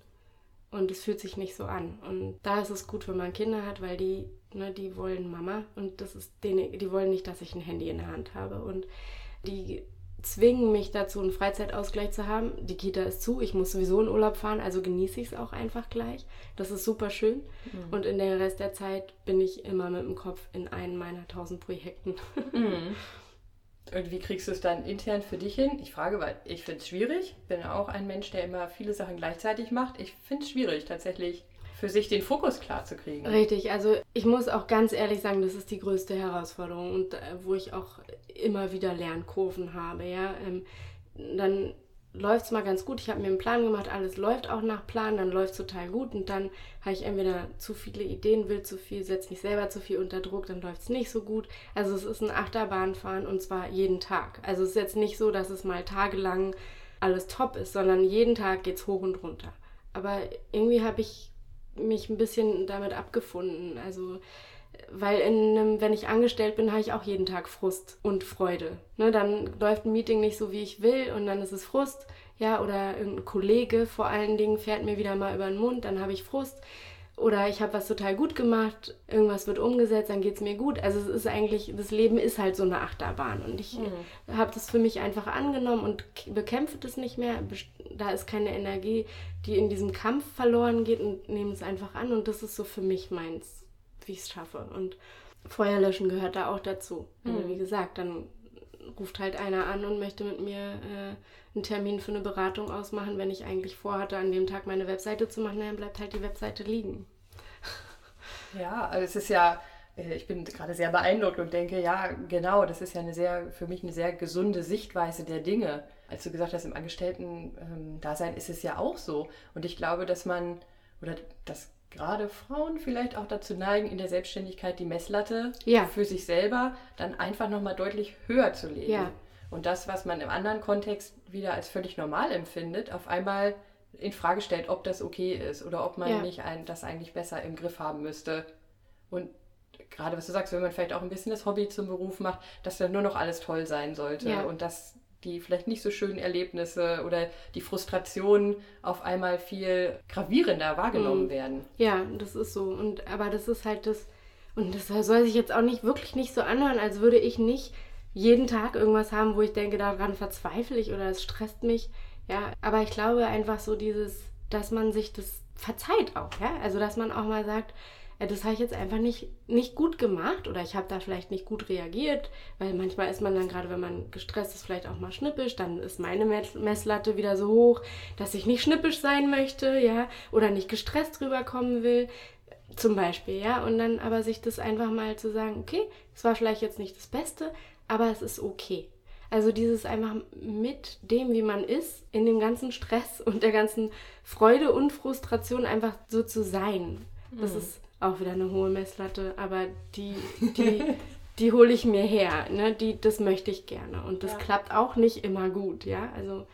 und es fühlt sich nicht so an. Und da ist es gut, wenn man Kinder hat, weil die, ne, die wollen Mama und das ist denen, die wollen nicht, dass ich ein Handy in der Hand habe und die zwingen mich dazu, einen Freizeitausgleich zu haben. Die Kita ist zu, ich muss sowieso in Urlaub fahren, also genieße ich es auch einfach gleich. Das ist super schön. Mhm. Und in der Rest der Zeit bin ich immer mit dem Kopf in einem meiner tausend Projekten. Mhm. Und wie kriegst du es dann intern für dich hin? Ich frage, weil ich finde es schwierig. Bin auch ein Mensch, der immer viele Sachen gleichzeitig macht. Ich finde es schwierig, tatsächlich für sich den Fokus klar zu kriegen. Richtig, also ich muss auch ganz ehrlich sagen, das ist die größte Herausforderung und äh, wo ich auch immer wieder Lernkurven habe, ja. Ähm, dann läuft es mal ganz gut. Ich habe mir einen Plan gemacht, alles läuft auch nach Plan, dann läuft es total gut und dann habe ich entweder zu viele Ideen, will zu viel, setze mich selber zu viel unter Druck, dann läuft es nicht so gut. Also es ist ein Achterbahnfahren und zwar jeden Tag. Also es ist jetzt nicht so, dass es mal tagelang alles top ist, sondern jeden Tag geht es hoch und runter. Aber irgendwie habe ich mich ein bisschen damit abgefunden. Also, weil einem, wenn ich angestellt bin, habe ich auch jeden Tag Frust und Freude. Ne, dann läuft ein Meeting nicht so, wie ich will und dann ist es Frust. Ja, oder ein Kollege vor allen Dingen fährt mir wieder mal über den Mund, dann habe ich Frust. Oder ich habe was total gut gemacht, irgendwas wird umgesetzt, dann geht es mir gut. Also es ist eigentlich, das Leben ist halt so eine Achterbahn. Und ich mhm. habe das für mich einfach angenommen und bekämpfe das nicht mehr. Da ist keine Energie, die in diesem Kampf verloren geht und nehme es einfach an. Und das ist so für mich meins, wie ich es schaffe. Und Feuer löschen gehört da auch dazu. Mhm. Also wie gesagt, dann ruft halt einer an und möchte mit mir äh, einen Termin für eine Beratung ausmachen, wenn ich eigentlich vorhatte, an dem Tag meine Webseite zu machen, dann bleibt halt die Webseite liegen. Ja, also es ist ja, äh, ich bin gerade sehr beeindruckt und denke, ja, genau, das ist ja eine sehr, für mich eine sehr gesunde Sichtweise der Dinge. Als du gesagt hast, im Angestellten-Dasein ähm, ist es ja auch so. Und ich glaube, dass man, oder dass gerade Frauen vielleicht auch dazu neigen, in der Selbstständigkeit die Messlatte ja. für sich selber dann einfach nochmal deutlich höher zu legen. Ja. Und das, was man im anderen Kontext wieder als völlig normal empfindet, auf einmal in Frage stellt, ob das okay ist oder ob man ja. nicht ein, das eigentlich besser im Griff haben müsste. Und gerade was du sagst, wenn man vielleicht auch ein bisschen das Hobby zum Beruf macht, dass dann nur noch alles toll sein sollte und dass die vielleicht nicht so schönen Erlebnisse oder die Frustrationen auf einmal viel gravierender wahrgenommen mhm. werden. Ja, das ist so. Und aber das ist halt das, und das soll sich jetzt auch nicht wirklich nicht so anhören, als würde ich nicht jeden Tag irgendwas haben, wo ich denke, daran verzweifle ich oder es stresst mich. Ja, aber ich glaube einfach so dieses, dass man sich das verzeiht auch, ja. Also dass man auch mal sagt, das habe ich jetzt einfach nicht, nicht gut gemacht oder ich habe da vielleicht nicht gut reagiert, weil manchmal ist man dann gerade, wenn man gestresst ist, vielleicht auch mal schnippisch, dann ist meine Messlatte wieder so hoch, dass ich nicht schnippisch sein möchte, ja, oder nicht gestresst rüberkommen will, zum Beispiel, ja, und dann aber sich das einfach mal zu sagen, okay, es war vielleicht jetzt nicht das Beste, aber es ist okay. Also dieses einfach mit dem, wie man ist, in dem ganzen Stress und der ganzen Freude und Frustration einfach so zu sein. Das mhm. ist auch wieder eine hohe Messlatte, aber die, die, die hole ich mir her. Ne? Die, das möchte ich gerne. Und das ja. klappt auch nicht immer gut, ja. Also,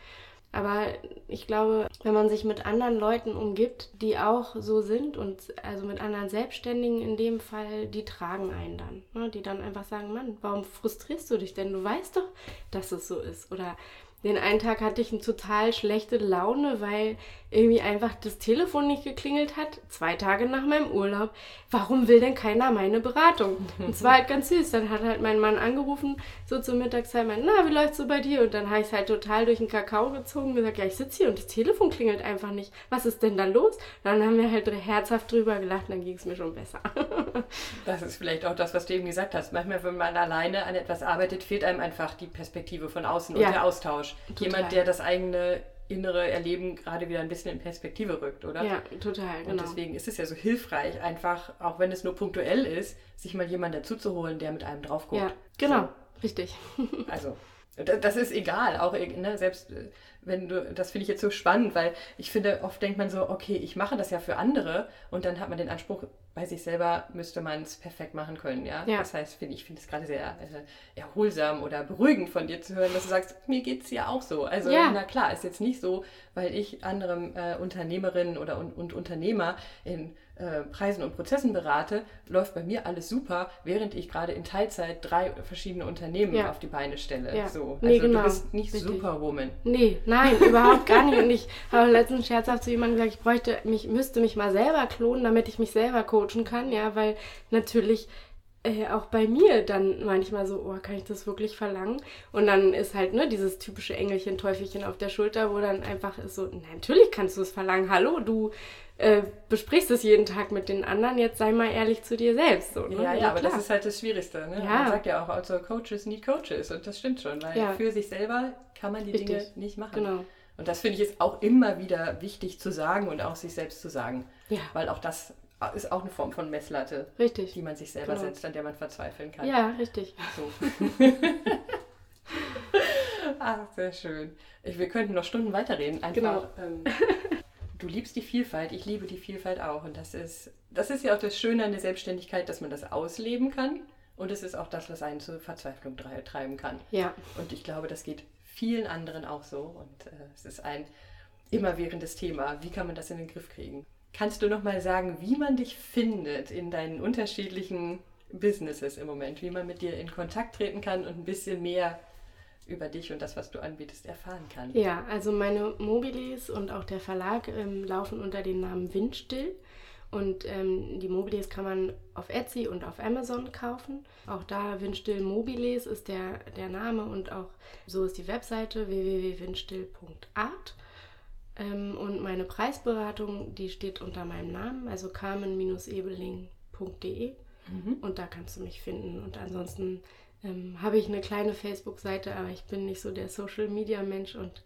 aber ich glaube, wenn man sich mit anderen Leuten umgibt, die auch so sind und also mit anderen Selbstständigen in dem Fall, die tragen einen dann. Ne? Die dann einfach sagen, Mann, warum frustrierst du dich denn? Du weißt doch, dass es so ist. Oder den einen Tag hatte ich eine total schlechte Laune, weil irgendwie einfach das Telefon nicht geklingelt hat. Zwei Tage nach meinem Urlaub. Warum will denn keiner meine Beratung? Und es war halt ganz süß. Dann hat halt mein Mann angerufen, so zur Mittagszeit, meint, na, wie läuft's so bei dir? Und dann habe ich es halt total durch den Kakao gezogen und gesagt, ja, ich sitze hier und das Telefon klingelt einfach nicht. Was ist denn da los? Dann haben wir halt herzhaft drüber gelacht und dann ging es mir schon besser. das ist vielleicht auch das, was du eben gesagt hast. Manchmal, wenn man alleine an etwas arbeitet, fehlt einem einfach die Perspektive von außen ja. und der Austausch. Total. Jemand, der das eigene innere Erleben gerade wieder ein bisschen in Perspektive rückt, oder? Ja, total, genau. Und deswegen ist es ja so hilfreich, einfach, auch wenn es nur punktuell ist, sich mal jemanden dazu zu holen, der mit einem drauf guckt. Ja, genau, so. richtig. also, das ist egal, auch ne, selbst äh, wenn du, das finde ich jetzt so spannend, weil ich finde, oft denkt man so, okay, ich mache das ja für andere und dann hat man den Anspruch, bei sich selber müsste man es perfekt machen können, ja. ja. Das heißt, find, ich finde es gerade sehr äh, erholsam oder beruhigend von dir zu hören, dass du sagst, mir geht es ja auch so. Also ja. na klar, ist jetzt nicht so, weil ich andere äh, Unternehmerinnen oder und, und Unternehmer in äh, Preisen und Prozessen berate, läuft bei mir alles super, während ich gerade in Teilzeit drei verschiedene Unternehmen ja. auf die Beine stelle. Ja. So. Also nee, genau. du bist nicht Richtig. Superwoman. Nee, nein, überhaupt gar nicht. Und ich habe letztens scherzhaft zu jemandem gesagt, ich bräuchte mich, müsste mich mal selber klonen, damit ich mich selber coachen kann, ja, weil natürlich äh, auch bei mir dann manchmal so, oh, kann ich das wirklich verlangen? Und dann ist halt ne, dieses typische Engelchen, Teufelchen auf der Schulter, wo dann einfach ist so, natürlich kannst du es verlangen. Hallo, du äh, besprichst es jeden Tag mit den anderen, jetzt sei mal ehrlich zu dir selbst. So, ne? ja, ja, ja, aber klar. das ist halt das Schwierigste. Ne? Ja. Man sagt ja auch, also Coaches need Coaches und das stimmt schon, weil ja. für sich selber kann man die Richtig. Dinge nicht machen. Genau. Und das finde ich ist auch immer wieder wichtig zu sagen und auch sich selbst zu sagen. Ja. Weil auch das ist auch eine Form von Messlatte, richtig. die man sich selber genau. setzt, an der man verzweifeln kann. Ja, richtig. So. Ach, sehr schön. Ich, wir könnten noch Stunden weiterreden. Einfach, genau. Ähm, du liebst die Vielfalt, ich liebe die Vielfalt auch. Und das ist, das ist ja auch das Schöne an der Selbstständigkeit, dass man das ausleben kann. Und es ist auch das, was einen zur Verzweiflung treiben kann. Ja. Und ich glaube, das geht vielen anderen auch so. Und äh, es ist ein immerwährendes Thema. Wie kann man das in den Griff kriegen? Kannst du noch mal sagen, wie man dich findet in deinen unterschiedlichen Businesses im Moment, wie man mit dir in Kontakt treten kann und ein bisschen mehr über dich und das, was du anbietest, erfahren kann. Ja, also meine Mobilis und auch der Verlag ähm, laufen unter dem Namen Windstill. Und ähm, die Mobiles kann man auf Etsy und auf Amazon kaufen. Auch da Windstill Mobiles ist der, der Name und auch so ist die Webseite www.windstill.art. Ähm, und meine Preisberatung, die steht unter meinem Namen, also carmen-ebeling.de. Mhm. Und da kannst du mich finden. Und ansonsten ähm, habe ich eine kleine Facebook-Seite, aber ich bin nicht so der Social-Media-Mensch und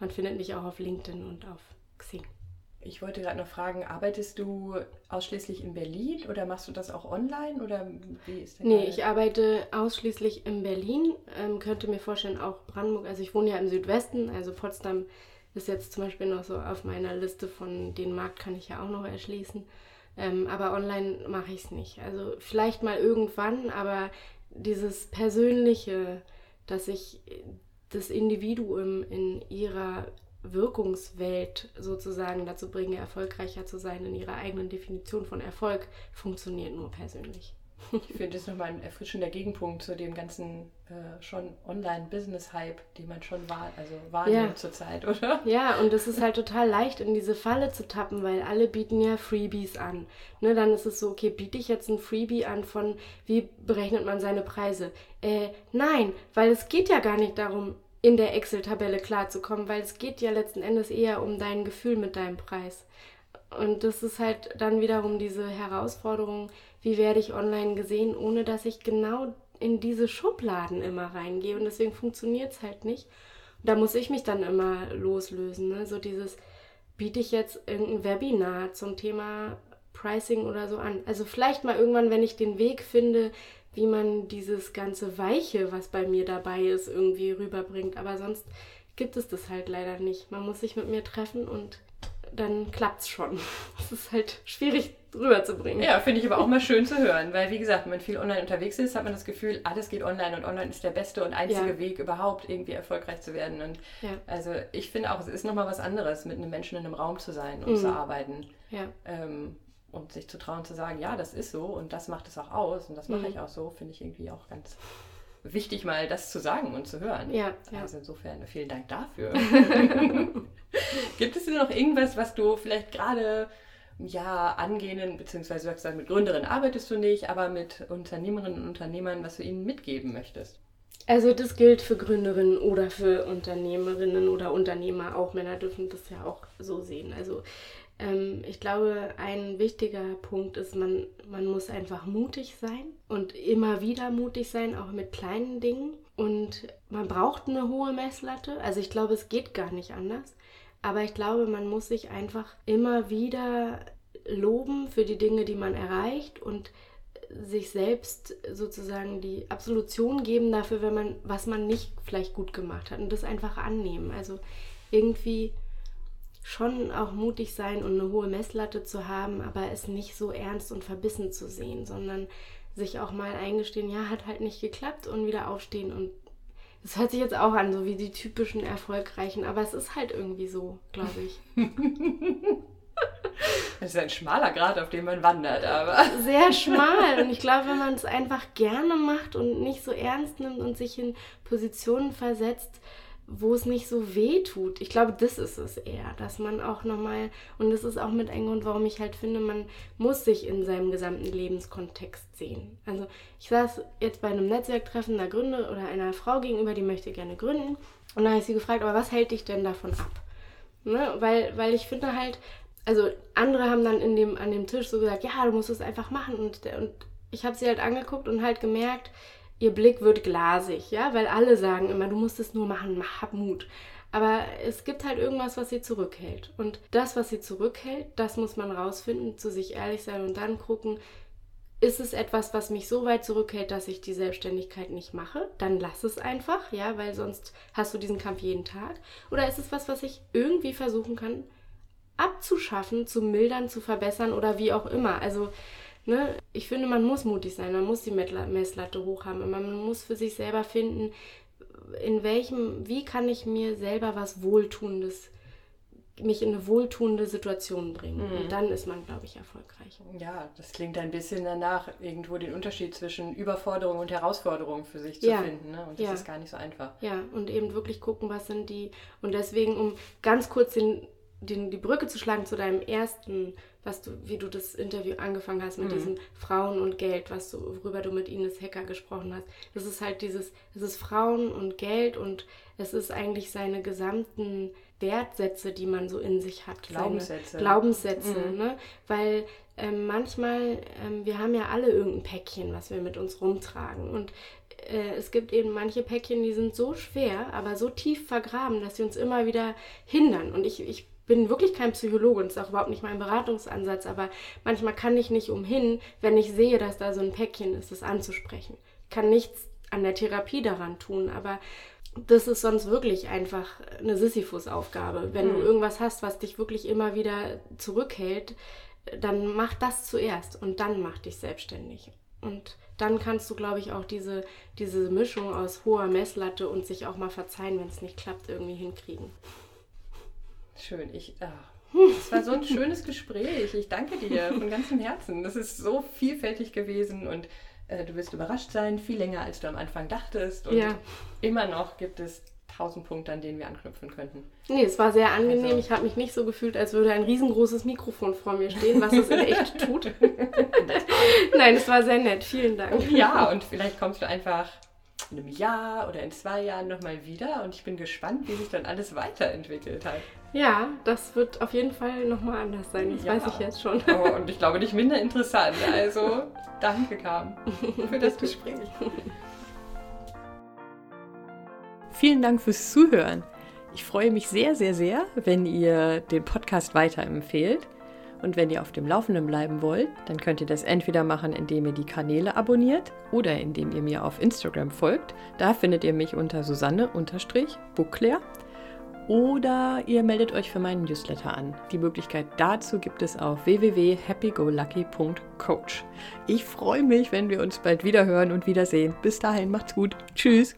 man findet mich auch auf LinkedIn und auf Xing. Ich wollte gerade noch fragen, arbeitest du ausschließlich in Berlin oder machst du das auch online oder wie ist das? Nee, ich arbeite ausschließlich in Berlin. Ähm, könnte mir vorstellen, auch Brandenburg. Also ich wohne ja im Südwesten, also Potsdam ist jetzt zum Beispiel noch so auf meiner Liste von den Markt kann ich ja auch noch erschließen. Ähm, aber online mache ich es nicht. Also vielleicht mal irgendwann, aber dieses Persönliche, dass ich das Individuum in ihrer Wirkungswelt sozusagen dazu bringe, erfolgreicher zu sein in ihrer eigenen Definition von Erfolg, funktioniert nur persönlich. Ich finde das nochmal ein erfrischender Gegenpunkt zu dem ganzen äh, schon Online-Business-Hype, den man schon war, also wahrnimmt ja. zurzeit, oder? Ja, und es ist halt total leicht, in diese Falle zu tappen, weil alle bieten ja Freebies an. Ne, dann ist es so, okay, biete ich jetzt ein Freebie an von, wie berechnet man seine Preise? Äh, nein, weil es geht ja gar nicht darum, in der Excel-Tabelle klarzukommen, weil es geht ja letzten Endes eher um dein Gefühl mit deinem Preis. Und das ist halt dann wiederum diese Herausforderung, wie werde ich online gesehen, ohne dass ich genau in diese Schubladen immer reingehe. Und deswegen funktioniert es halt nicht. Und da muss ich mich dann immer loslösen. Ne? So dieses, biete ich jetzt irgendein Webinar zum Thema Pricing oder so an. Also vielleicht mal irgendwann, wenn ich den Weg finde, wie man dieses ganze Weiche, was bei mir dabei ist, irgendwie rüberbringt. Aber sonst gibt es das halt leider nicht. Man muss sich mit mir treffen und dann klappt es schon. Es ist halt schwierig rüberzubringen. Ja, finde ich aber auch mal schön zu hören, weil wie gesagt, wenn man viel online unterwegs ist, hat man das Gefühl, alles geht online und online ist der beste und einzige ja. Weg überhaupt irgendwie erfolgreich zu werden. Und ja. also ich finde auch, es ist nochmal was anderes, mit einem Menschen in einem Raum zu sein und mhm. zu arbeiten. Ja. Ähm, und sich zu trauen zu sagen, ja, das ist so und das macht es auch aus und das mache mhm. ich auch so, finde ich irgendwie auch ganz wichtig, mal das zu sagen und zu hören. Ja, ja. Also insofern vielen Dank dafür. Gibt es denn noch irgendwas, was du vielleicht gerade ja, angehenden, beziehungsweise du sagst, mit Gründerinnen arbeitest du nicht, aber mit Unternehmerinnen und Unternehmern, was du ihnen mitgeben möchtest? Also das gilt für Gründerinnen oder für Unternehmerinnen oder Unternehmer. Auch Männer dürfen das ja auch so sehen. Also ähm, ich glaube, ein wichtiger Punkt ist, man, man muss einfach mutig sein und immer wieder mutig sein, auch mit kleinen Dingen. Und man braucht eine hohe Messlatte. Also ich glaube, es geht gar nicht anders. Aber ich glaube, man muss sich einfach immer wieder loben für die Dinge, die man erreicht und sich selbst sozusagen die Absolution geben dafür, wenn man was man nicht vielleicht gut gemacht hat und das einfach annehmen. Also irgendwie schon auch mutig sein und eine hohe Messlatte zu haben, aber es nicht so ernst und verbissen zu sehen, sondern sich auch mal eingestehen, ja, hat halt nicht geklappt und wieder aufstehen und das hört sich jetzt auch an, so wie die typischen Erfolgreichen, aber es ist halt irgendwie so, glaube ich. Das ist ein schmaler Grad, auf dem man wandert, aber. Sehr schmal. Und ich glaube, wenn man es einfach gerne macht und nicht so ernst nimmt und sich in Positionen versetzt, wo es nicht so weh tut. Ich glaube, das ist es eher, dass man auch nochmal, und das ist auch mit ein Grund, warum ich halt finde, man muss sich in seinem gesamten Lebenskontext sehen. Also ich saß jetzt bei einem Netzwerktreffen einer Gründer oder einer Frau gegenüber, die möchte gerne gründen. Und da habe ich sie gefragt, aber was hält dich denn davon ab? Ne? Weil, weil ich finde halt, also andere haben dann in dem, an dem Tisch so gesagt, ja, du musst es einfach machen. Und, und ich habe sie halt angeguckt und halt gemerkt, ihr Blick wird glasig, ja, weil alle sagen immer, du musst es nur machen, hab Mut. Aber es gibt halt irgendwas, was sie zurückhält. Und das, was sie zurückhält, das muss man rausfinden, zu sich ehrlich sein und dann gucken, ist es etwas, was mich so weit zurückhält, dass ich die Selbstständigkeit nicht mache? Dann lass es einfach, ja, weil sonst hast du diesen Kampf jeden Tag. Oder ist es was, was ich irgendwie versuchen kann, abzuschaffen, zu mildern, zu verbessern oder wie auch immer? Also ne, ich finde, man muss mutig sein, man muss die Messlatte hoch haben, man muss für sich selber finden, in welchem, wie kann ich mir selber was Wohltuendes, mich in eine wohltuende Situation bringen. Mhm. Und dann ist man, glaube ich, erfolgreich. Ja, das klingt ein bisschen danach, irgendwo den Unterschied zwischen Überforderung und Herausforderung für sich zu ja. finden. Ne? Und das ja. ist gar nicht so einfach. Ja, und eben wirklich gucken, was sind die. Und deswegen, um ganz kurz den, den, die Brücke zu schlagen zu deinem ersten was du, wie du das Interview angefangen hast mit mhm. diesen Frauen und Geld, was du, worüber du mit Ines Hecker gesprochen hast. Das ist halt dieses, es ist Frauen und Geld und es ist eigentlich seine gesamten Wertsätze, die man so in sich hat. Glaubenssätze. Glaubenssätze, mhm. ne? Weil ähm, manchmal, ähm, wir haben ja alle irgendein Päckchen, was wir mit uns rumtragen und äh, es gibt eben manche Päckchen, die sind so schwer, aber so tief vergraben, dass sie uns immer wieder hindern. Und ich, ich bin wirklich kein Psychologe und ist auch überhaupt nicht mein Beratungsansatz, aber manchmal kann ich nicht umhin, wenn ich sehe, dass da so ein Päckchen ist, das anzusprechen. Ich kann nichts an der Therapie daran tun, aber das ist sonst wirklich einfach eine Sisyphus-Aufgabe. Wenn mhm. du irgendwas hast, was dich wirklich immer wieder zurückhält, dann mach das zuerst und dann mach dich selbstständig. Und dann kannst du, glaube ich, auch diese, diese Mischung aus hoher Messlatte und sich auch mal verzeihen, wenn es nicht klappt, irgendwie hinkriegen. Schön. Ich, ah, das war so ein schönes Gespräch. Ich danke dir von ganzem Herzen. Das ist so vielfältig gewesen und äh, du wirst überrascht sein, viel länger als du am Anfang dachtest. Und ja. immer noch gibt es tausend Punkte, an denen wir anknüpfen könnten. Nee, es war sehr angenehm. Also, ich habe mich nicht so gefühlt, als würde ein riesengroßes Mikrofon vor mir stehen, was es in echt tut. Nein, es war sehr nett. Vielen Dank. Ja, und vielleicht kommst du einfach in einem Jahr oder in zwei Jahren nochmal wieder und ich bin gespannt, wie sich dann alles weiterentwickelt hat. Ja, das wird auf jeden Fall nochmal anders sein, das ja. weiß ich jetzt schon. Oh, und ich glaube nicht minder interessant. Also danke, Kam, für das Gespräch. Vielen Dank fürs Zuhören. Ich freue mich sehr, sehr, sehr, wenn ihr den Podcast weiterempfehlt. Und wenn ihr auf dem Laufenden bleiben wollt, dann könnt ihr das entweder machen, indem ihr die Kanäle abonniert oder indem ihr mir auf Instagram folgt. Da findet ihr mich unter Susanne-Buckler. Oder ihr meldet euch für meinen Newsletter an. Die Möglichkeit dazu gibt es auf www.happygolucky.coach. Ich freue mich, wenn wir uns bald wieder hören und wiedersehen. Bis dahin, macht's gut. Tschüss.